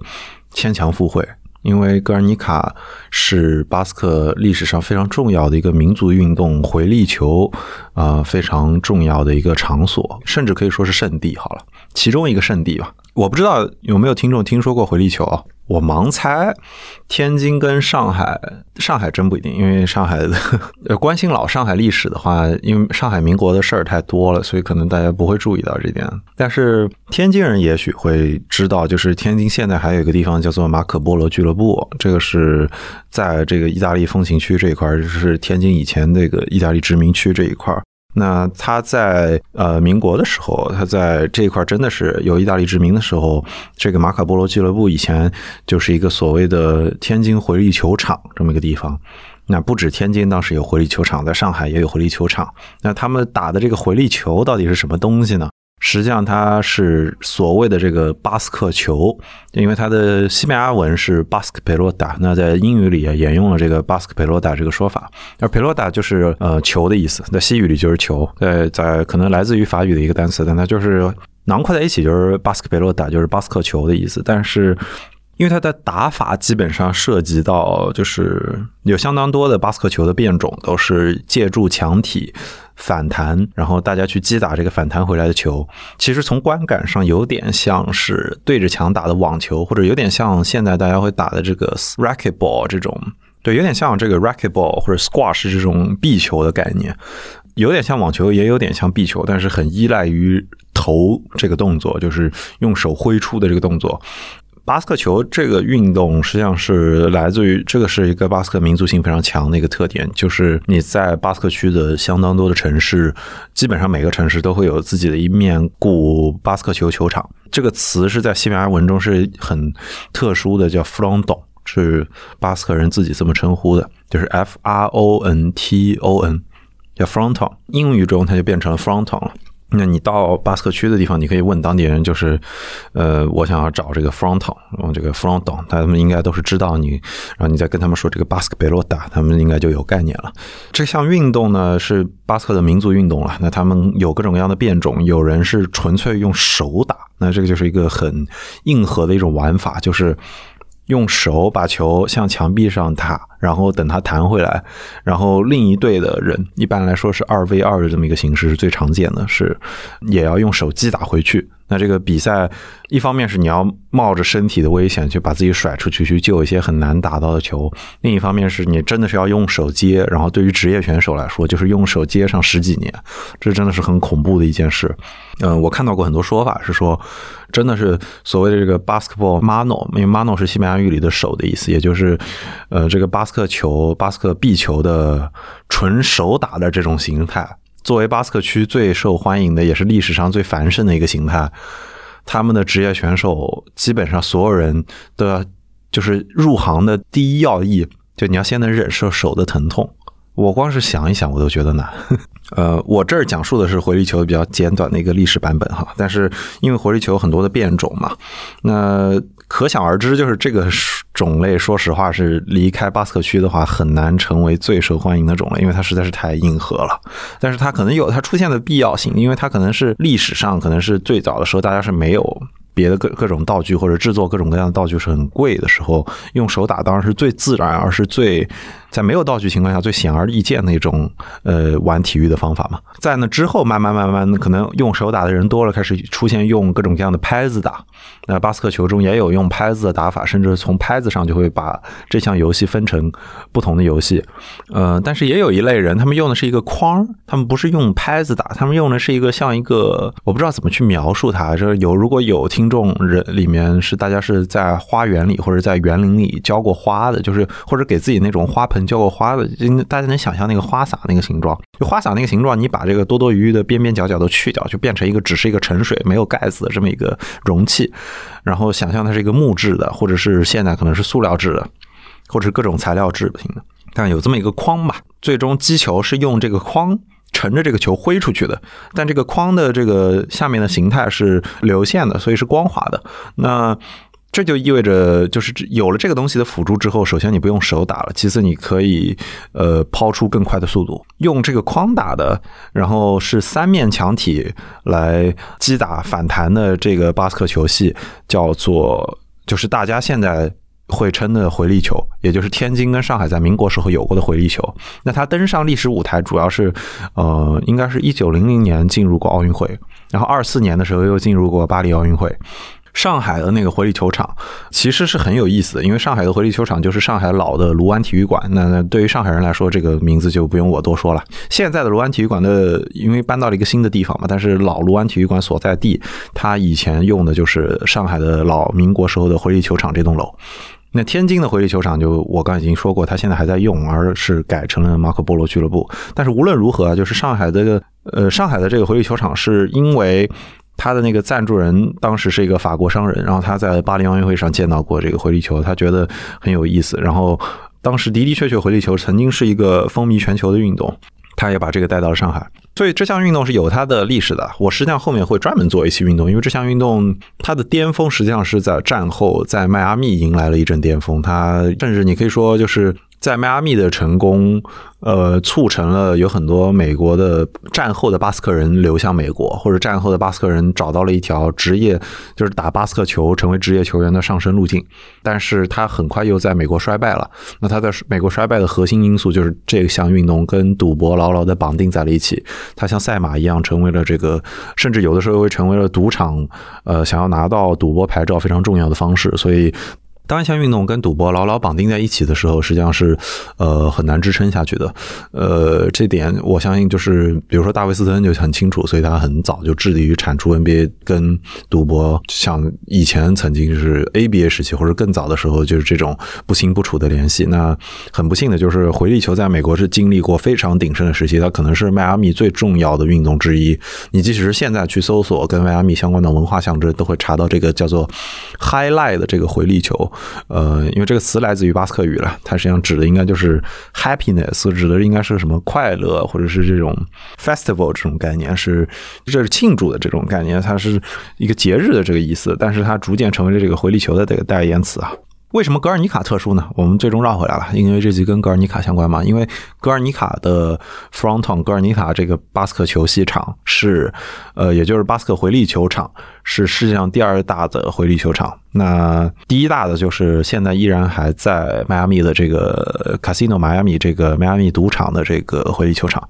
牵强附会。因为格尔尼卡是巴斯克历史上非常重要的一个民族运动——回力球，呃，非常重要的一个场所，甚至可以说是圣地。好了，其中一个圣地吧。我不知道有没有听众听说过回力球啊？我盲猜，天津跟上海，上海真不一定，因为上海的关心老上海历史的话，因为上海民国的事儿太多了，所以可能大家不会注意到这点。但是天津人也许会知道，就是天津现在还有一个地方叫做马可波罗俱乐部，这个是在这个意大利风情区这一块儿，就是天津以前那个意大利殖民区这一块儿。那他在呃民国的时候，他在这一块真的是有意大利殖民的时候，这个马可波罗俱乐部以前就是一个所谓的天津回力球场这么一个地方。那不止天津当时有回力球场，在上海也有回力球场。那他们打的这个回力球到底是什么东西呢？实际上它是所谓的这个巴斯克球，因为它的西班牙文是巴斯克佩洛达，那在英语里也沿用了这个巴斯克佩洛达这个说法。而佩洛达就是呃球的意思，在西语里就是球，在在可能来自于法语的一个单词，但它就是囊括在一起就是巴斯克佩洛达，就是巴斯克球的意思。但是因为它的打法基本上涉及到，就是有相当多的巴斯克球的变种都是借助墙体反弹，然后大家去击打这个反弹回来的球。其实从观感上有点像是对着墙打的网球，或者有点像现在大家会打的这个 racquetball 这种，对，有点像这个 racquetball 或者 squash 这种壁球的概念。有点像网球，也有点像壁球，但是很依赖于投这个动作，就是用手挥出的这个动作。巴斯克球这个运动实际上是来自于这个是一个巴斯克民族性非常强的一个特点，就是你在巴斯克区的相当多的城市，基本上每个城市都会有自己的一面古巴斯克球球场。这个词是在西班牙文中是很特殊的，叫 fronton，是巴斯克人自己这么称呼的，就是 F R O N T O N，叫 fronton。英语中它就变成了 fronton 了。那你到巴斯克区的地方，你可以问当地人，就是，呃，我想要找这个 fronton，然后这个 fronton，他们应该都是知道你，然后你再跟他们说这个巴斯克贝洛达，他们应该就有概念了。这项运动呢是巴斯克的民族运动了，那他们有各种各样的变种，有人是纯粹用手打，那这个就是一个很硬核的一种玩法，就是。用手把球向墙壁上打，然后等它弹回来，然后另一队的人一般来说是二 v 二的这么一个形式是最常见的，是也要用手击打回去。那这个比赛一方面是你要冒着身体的危险去把自己甩出去去救一些很难打到的球，另一方面是你真的是要用手接，然后对于职业选手来说，就是用手接上十几年，这真的是很恐怖的一件事。嗯，我看到过很多说法是说，真的是所谓的这个 basketball mano，因为 mano 是西班牙语里的手的意思，也就是呃这个巴斯克球、巴斯克壁球的纯手打的这种形态。作为巴斯克区最受欢迎的，也是历史上最繁盛的一个形态，他们的职业选手基本上所有人都要，就是入行的第一要义，就你要先能忍受手的疼痛，我光是想一想，我都觉得难。呃，我这儿讲述的是回力球比较简短的一个历史版本哈，但是因为回力球有很多的变种嘛，那可想而知，就是这个种类，说实话是离开巴斯克区的话，很难成为最受欢迎的种类，因为它实在是太硬核了。但是它可能有它出现的必要性，因为它可能是历史上可能是最早的时候，大家是没有。别的各各种道具或者制作各种各样的道具是很贵的时候，用手打当然是最自然，而是最在没有道具情况下最显而易见的一种呃玩体育的方法嘛。在那之后，慢慢慢慢可能用手打的人多了，开始出现用各种各样的拍子打。那巴斯克球中也有用拍子的打法，甚至从拍子上就会把这项游戏分成不同的游戏。呃，但是也有一类人，他们用的是一个框，他们不是用拍子打，他们用的是一个像一个我不知道怎么去描述它。就是有如果有听众人里面是大家是在花园里或者在园林里浇过花的，就是或者给自己那种花盆浇过花的，大家能想象那个花洒那个形状？就花洒那个形状，你把这个多多余余的边边角角都去掉，就变成一个只是一个盛水没有盖子的这么一个容器。然后想象它是一个木质的，或者是现在可能是塑料制的，或者是各种材料制品的，但有这么一个框吧。最终击球是用这个框乘着这个球挥出去的，但这个框的这个下面的形态是流线的，所以是光滑的。那这就意味着，就是有了这个东西的辅助之后，首先你不用手打了，其次你可以呃抛出更快的速度。用这个框打的，然后是三面墙体来击打反弹的这个巴斯克球系，叫做就是大家现在会称的回力球，也就是天津跟上海在民国时候有过的回力球。那它登上历史舞台，主要是呃，应该是一九零零年进入过奥运会，然后二四年的时候又进入过巴黎奥运会。上海的那个回力球场其实是很有意思的，因为上海的回力球场就是上海老的卢湾体育馆。那那对于上海人来说，这个名字就不用我多说了。现在的卢湾体育馆的，因为搬到了一个新的地方嘛，但是老卢湾体育馆所在地，它以前用的就是上海的老民国时候的回力球场这栋楼。那天津的回力球场就我刚已经说过，它现在还在用，而是改成了马可波罗俱乐部。但是无论如何，就是上海的呃上海的这个回力球场是因为。他的那个赞助人当时是一个法国商人，然后他在巴黎奥运会上见到过这个回力球，他觉得很有意思。然后当时的的确确回力球曾经是一个风靡全球的运动，他也把这个带到了上海。所以这项运动是有它的历史的。我实际上后面会专门做一期运动，因为。这项运动它的巅峰实际上是在战后，在迈阿密迎来了一阵巅峰。它甚至你可以说就是。在迈阿密的成功，呃，促成了有很多美国的战后的巴斯克人流向美国，或者战后的巴斯克人找到了一条职业，就是打巴斯克球成为职业球员的上升路径。但是他很快又在美国衰败了。那他在美国衰败的核心因素就是这项运动跟赌博牢牢的绑定在了一起。他像赛马一样，成为了这个，甚至有的时候会成为了赌场，呃，想要拿到赌博牌照非常重要的方式。所以。当一项运动跟赌博牢牢绑定在一起的时候，实际上是呃很难支撑下去的。呃，这点我相信就是，比如说大卫斯特恩就很清楚，所以他很早就致力于铲除 NBA 跟赌博，像以前曾经是 ABA 时期或者更早的时候，就是这种不清不楚的联系。那很不幸的就是回力球在美国是经历过非常鼎盛的时期，它可能是迈阿密最重要的运动之一。你即使是现在去搜索跟迈阿密相关的文化象征，都会查到这个叫做 Highlight 的这个回力球。呃，因为这个词来自于巴斯克语了，它实际上指的应该就是 happiness，指的应该是什么快乐，或者是这种 festival 这种概念，是这是庆祝的这种概念，它是一个节日的这个意思，但是它逐渐成为了这个回力球的这个代言词啊。为什么格尔尼卡特殊呢？我们最终绕回来了，因为这集跟格尔尼卡相关嘛。因为格尔尼卡的 fronton，格尔尼卡这个巴斯克球系场是，呃，也就是巴斯克回力球场是世界上第二大的回力球场。那第一大的就是现在依然还在迈阿密的这个 Casino 迈阿密这个迈阿密赌场的这个回力球场，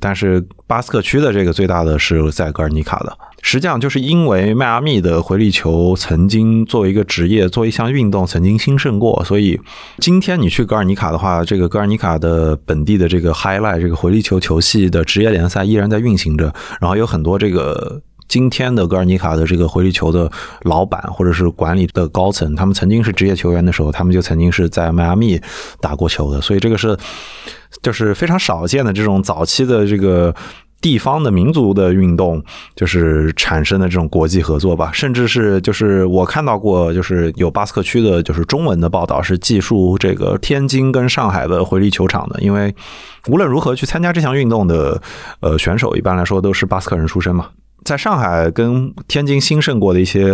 但是巴斯克区的这个最大的是在格尔尼卡的。实际上就是因为迈阿密的回力球曾经作为一个职业，做一项运动曾经兴盛过，所以今天你去格尔尼卡的话，这个格尔尼卡的本地的这个 Highlight 这个回力球球系的职业联赛依然在运行着，然后有很多这个。今天的格尔尼卡的这个回力球的老板或者是管理的高层，他们曾经是职业球员的时候，他们就曾经是在迈阿密打过球的，所以这个是就是非常少见的这种早期的这个地方的民族的运动，就是产生的这种国际合作吧，甚至是就是我看到过，就是有巴斯克区的，就是中文的报道是记述这个天津跟上海的回力球场的，因为无论如何去参加这项运动的，呃，选手一般来说都是巴斯克人出身嘛。在上海跟天津兴盛过的一些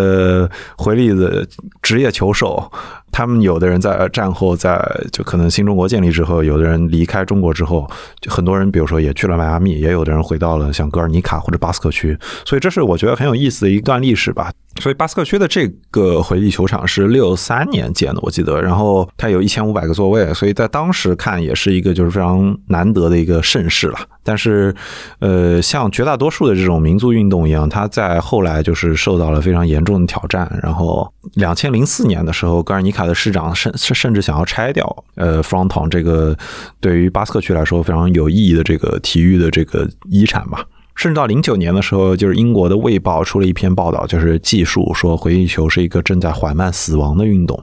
回力的职业球手，他们有的人在战后，在就可能新中国建立之后，有的人离开中国之后，就很多人，比如说也去了迈阿密，也有的人回到了像格尔尼卡或者巴斯克区，所以这是我觉得很有意思的一段历史吧。所以巴斯克区的这个回力球场是六三年建的，我记得，然后它有一千五百个座位，所以在当时看也是一个就是非常难得的一个盛世了。但是，呃，像绝大多数的这种民族运动一样，它在后来就是受到了非常严重的挑战。然后，两千零四年的时候，格尔尼卡的市长甚甚至想要拆掉呃 fronton 这个对于巴斯克区来说非常有意义的这个体育的这个遗产吧。甚至到零九年的时候，就是英国的《卫报》出了一篇报道，就是记述说回忆球是一个正在缓慢死亡的运动。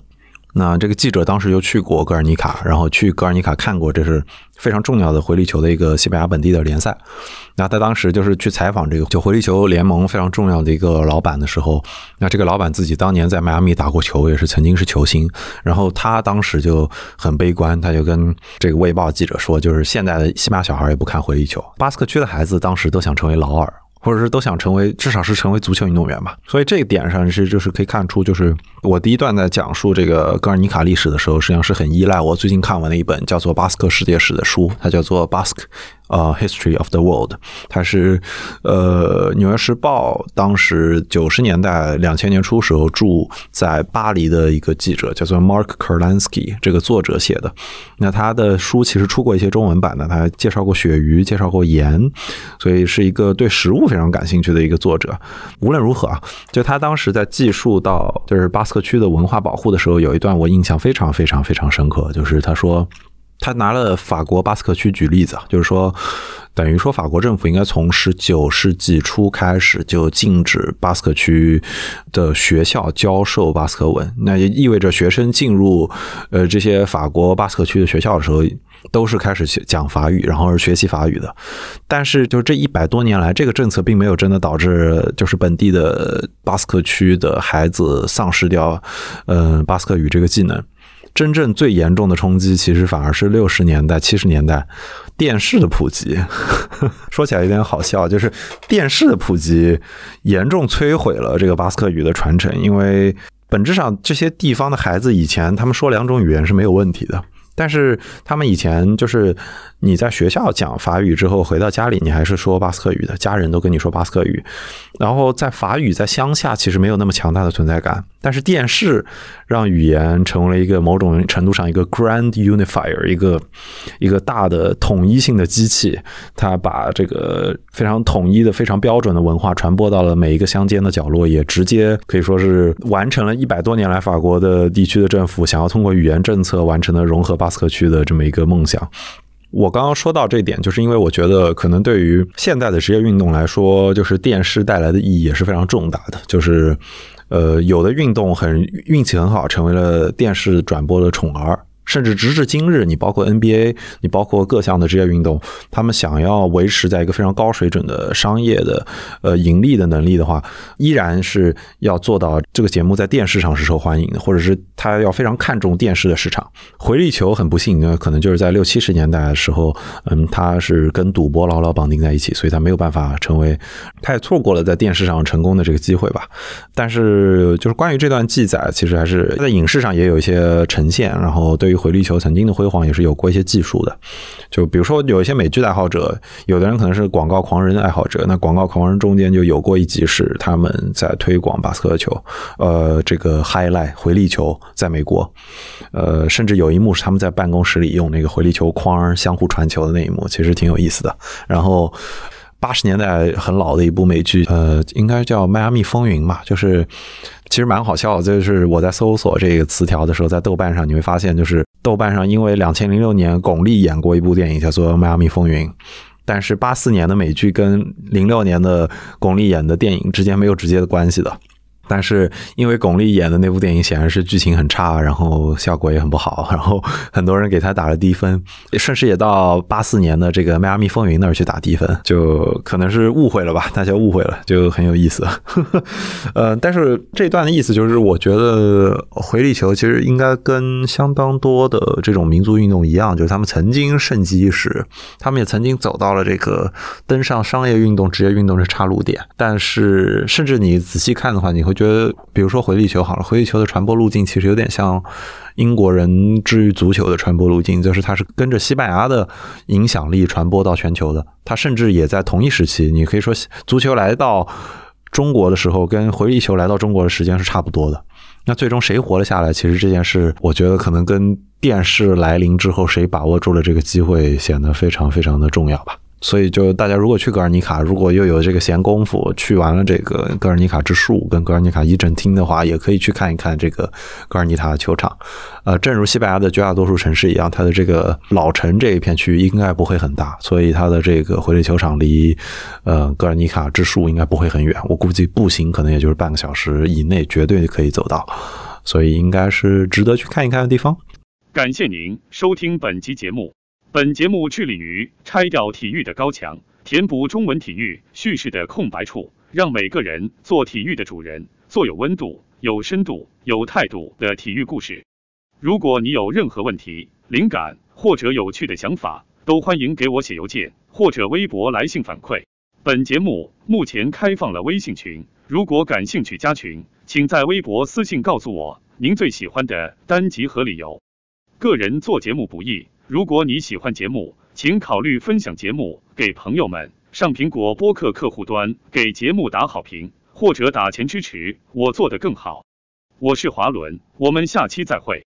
那这个记者当时就去过格尔尼卡，然后去格尔尼卡看过，这是非常重要的回力球的一个西班牙本地的联赛。那他当时就是去采访这个就回力球联盟非常重要的一个老板的时候，那这个老板自己当年在迈阿密打过球，也是曾经是球星。然后他当时就很悲观，他就跟这个卫报记者说，就是现在的西班牙小孩也不看回力球，巴斯克区的孩子当时都想成为劳尔。或者是都想成为，至少是成为足球运动员吧。所以这个点上是就是可以看出，就是我第一段在讲述这个格尔尼卡历史的时候，实际上是很依赖我最近看完的一本叫做《巴斯克世界史》的书，它叫做《巴》。呃，History of the World，它是呃《纽约时报》当时九十年代、两千年初时候住在巴黎的一个记者，叫做 Mark Kurlansky，这个作者写的。那他的书其实出过一些中文版的，他介绍过鳕鱼，介绍过盐，所以是一个对食物非常感兴趣的一个作者。无论如何啊，就他当时在记述到就是巴斯克区的文化保护的时候，有一段我印象非常非常非常深刻，就是他说。他拿了法国巴斯克区举例子啊，就是说，等于说法国政府应该从十九世纪初开始就禁止巴斯克区的学校教授巴斯克文，那也意味着学生进入呃这些法国巴斯克区的学校的时候，都是开始讲法语，然后是学习法语的。但是就这一百多年来，这个政策并没有真的导致就是本地的巴斯克区的孩子丧失掉嗯巴斯克语这个技能。真正最严重的冲击，其实反而是六十年代、七十年代电视的普及。说起来有点好笑，就是电视的普及严重摧毁了这个巴斯克语的传承。因为本质上，这些地方的孩子以前他们说两种语言是没有问题的，但是他们以前就是你在学校讲法语之后，回到家里你还是说巴斯克语的，家人都跟你说巴斯克语。然后在法语在乡下其实没有那么强大的存在感，但是电视。让语言成为了一个某种程度上一个 grand unifier，一个一个大的统一性的机器，它把这个非常统一的、非常标准的文化传播到了每一个乡间的角落，也直接可以说是完成了一百多年来法国的地区的政府想要通过语言政策完成的融合巴斯克区的这么一个梦想。我刚刚说到这点，就是因为我觉得可能对于现代的职业运动来说，就是电视带来的意义也是非常重大的，就是。呃，有的运动很运气很好，成为了电视转播的宠儿。甚至直至今日，你包括 NBA，你包括各项的职业运动，他们想要维持在一个非常高水准的商业的呃盈利的能力的话，依然是要做到这个节目在电视上是受欢迎的，或者是他要非常看重电视的市场。回力球很不幸，可能就是在六七十年代的时候，嗯，它是跟赌博牢牢绑定在一起，所以它没有办法成为，他也错过了在电视上成功的这个机会吧。但是就是关于这段记载，其实还是在影视上也有一些呈现，然后对于。回力球曾经的辉煌也是有过一些技术的，就比如说有一些美剧的爱好者，有的人可能是广告狂人的爱好者，那广告狂人中间就有过一集是他们在推广巴斯克球，呃，这个 highlight 回力球在美国，呃，甚至有一幕是他们在办公室里用那个回力球框相互传球的那一幕，其实挺有意思的。然后八十年代很老的一部美剧，呃，应该叫《迈阿密风云》吧，就是。其实蛮好笑，就是我在搜索这个词条的时候，在豆瓣上你会发现，就是豆瓣上因为两千零六年巩俐演过一部电影叫做《迈阿密风云》，但是八四年的美剧跟零六年的巩俐演的电影之间没有直接的关系的。但是因为巩俐演的那部电影显然是剧情很差，然后效果也很不好，然后很多人给他打了低分，顺势也到八四年的这个《迈阿密风云》那儿去打低分，就可能是误会了吧，大家误会了，就很有意思。呃，但是这段的意思就是，我觉得回力球其实应该跟相当多的这种民族运动一样，就是他们曾经盛极一时，他们也曾经走到了这个登上商业运动、职业运动的岔路点。但是，甚至你仔细看的话，你会觉得，比如说回力球好了，回力球的传播路径其实有点像英国人至于足球的传播路径，就是它是跟着西班牙的影响力传播到全球的。它甚至也在同一时期，你可以说足球来到中国的时候，跟回力球来到中国的时间是差不多的。那最终谁活了下来？其实这件事，我觉得可能跟电视来临之后谁把握住了这个机会，显得非常非常的重要吧。所以，就大家如果去格尔尼卡，如果又有这个闲工夫，去完了这个格尔尼卡之树跟格尔尼卡一整厅的话，也可以去看一看这个格尔尼塔球场。呃，正如西班牙的绝大多数城市一样，它的这个老城这一片区域应该不会很大，所以它的这个回力球场离呃格尔尼卡之树应该不会很远。我估计步行可能也就是半个小时以内，绝对可以走到，所以应该是值得去看一看的地方。感谢您收听本期节目。本节目致力于拆掉体育的高墙，填补中文体育叙事的空白处，让每个人做体育的主人，做有温度、有深度、有态度的体育故事。如果你有任何问题、灵感或者有趣的想法，都欢迎给我写邮件或者微博来信反馈。本节目目前开放了微信群，如果感兴趣加群，请在微博私信告诉我您最喜欢的单集和理由。个人做节目不易。如果你喜欢节目，请考虑分享节目给朋友们，上苹果播客客户端给节目打好评，或者打钱支持我做得更好。我是华伦，我们下期再会。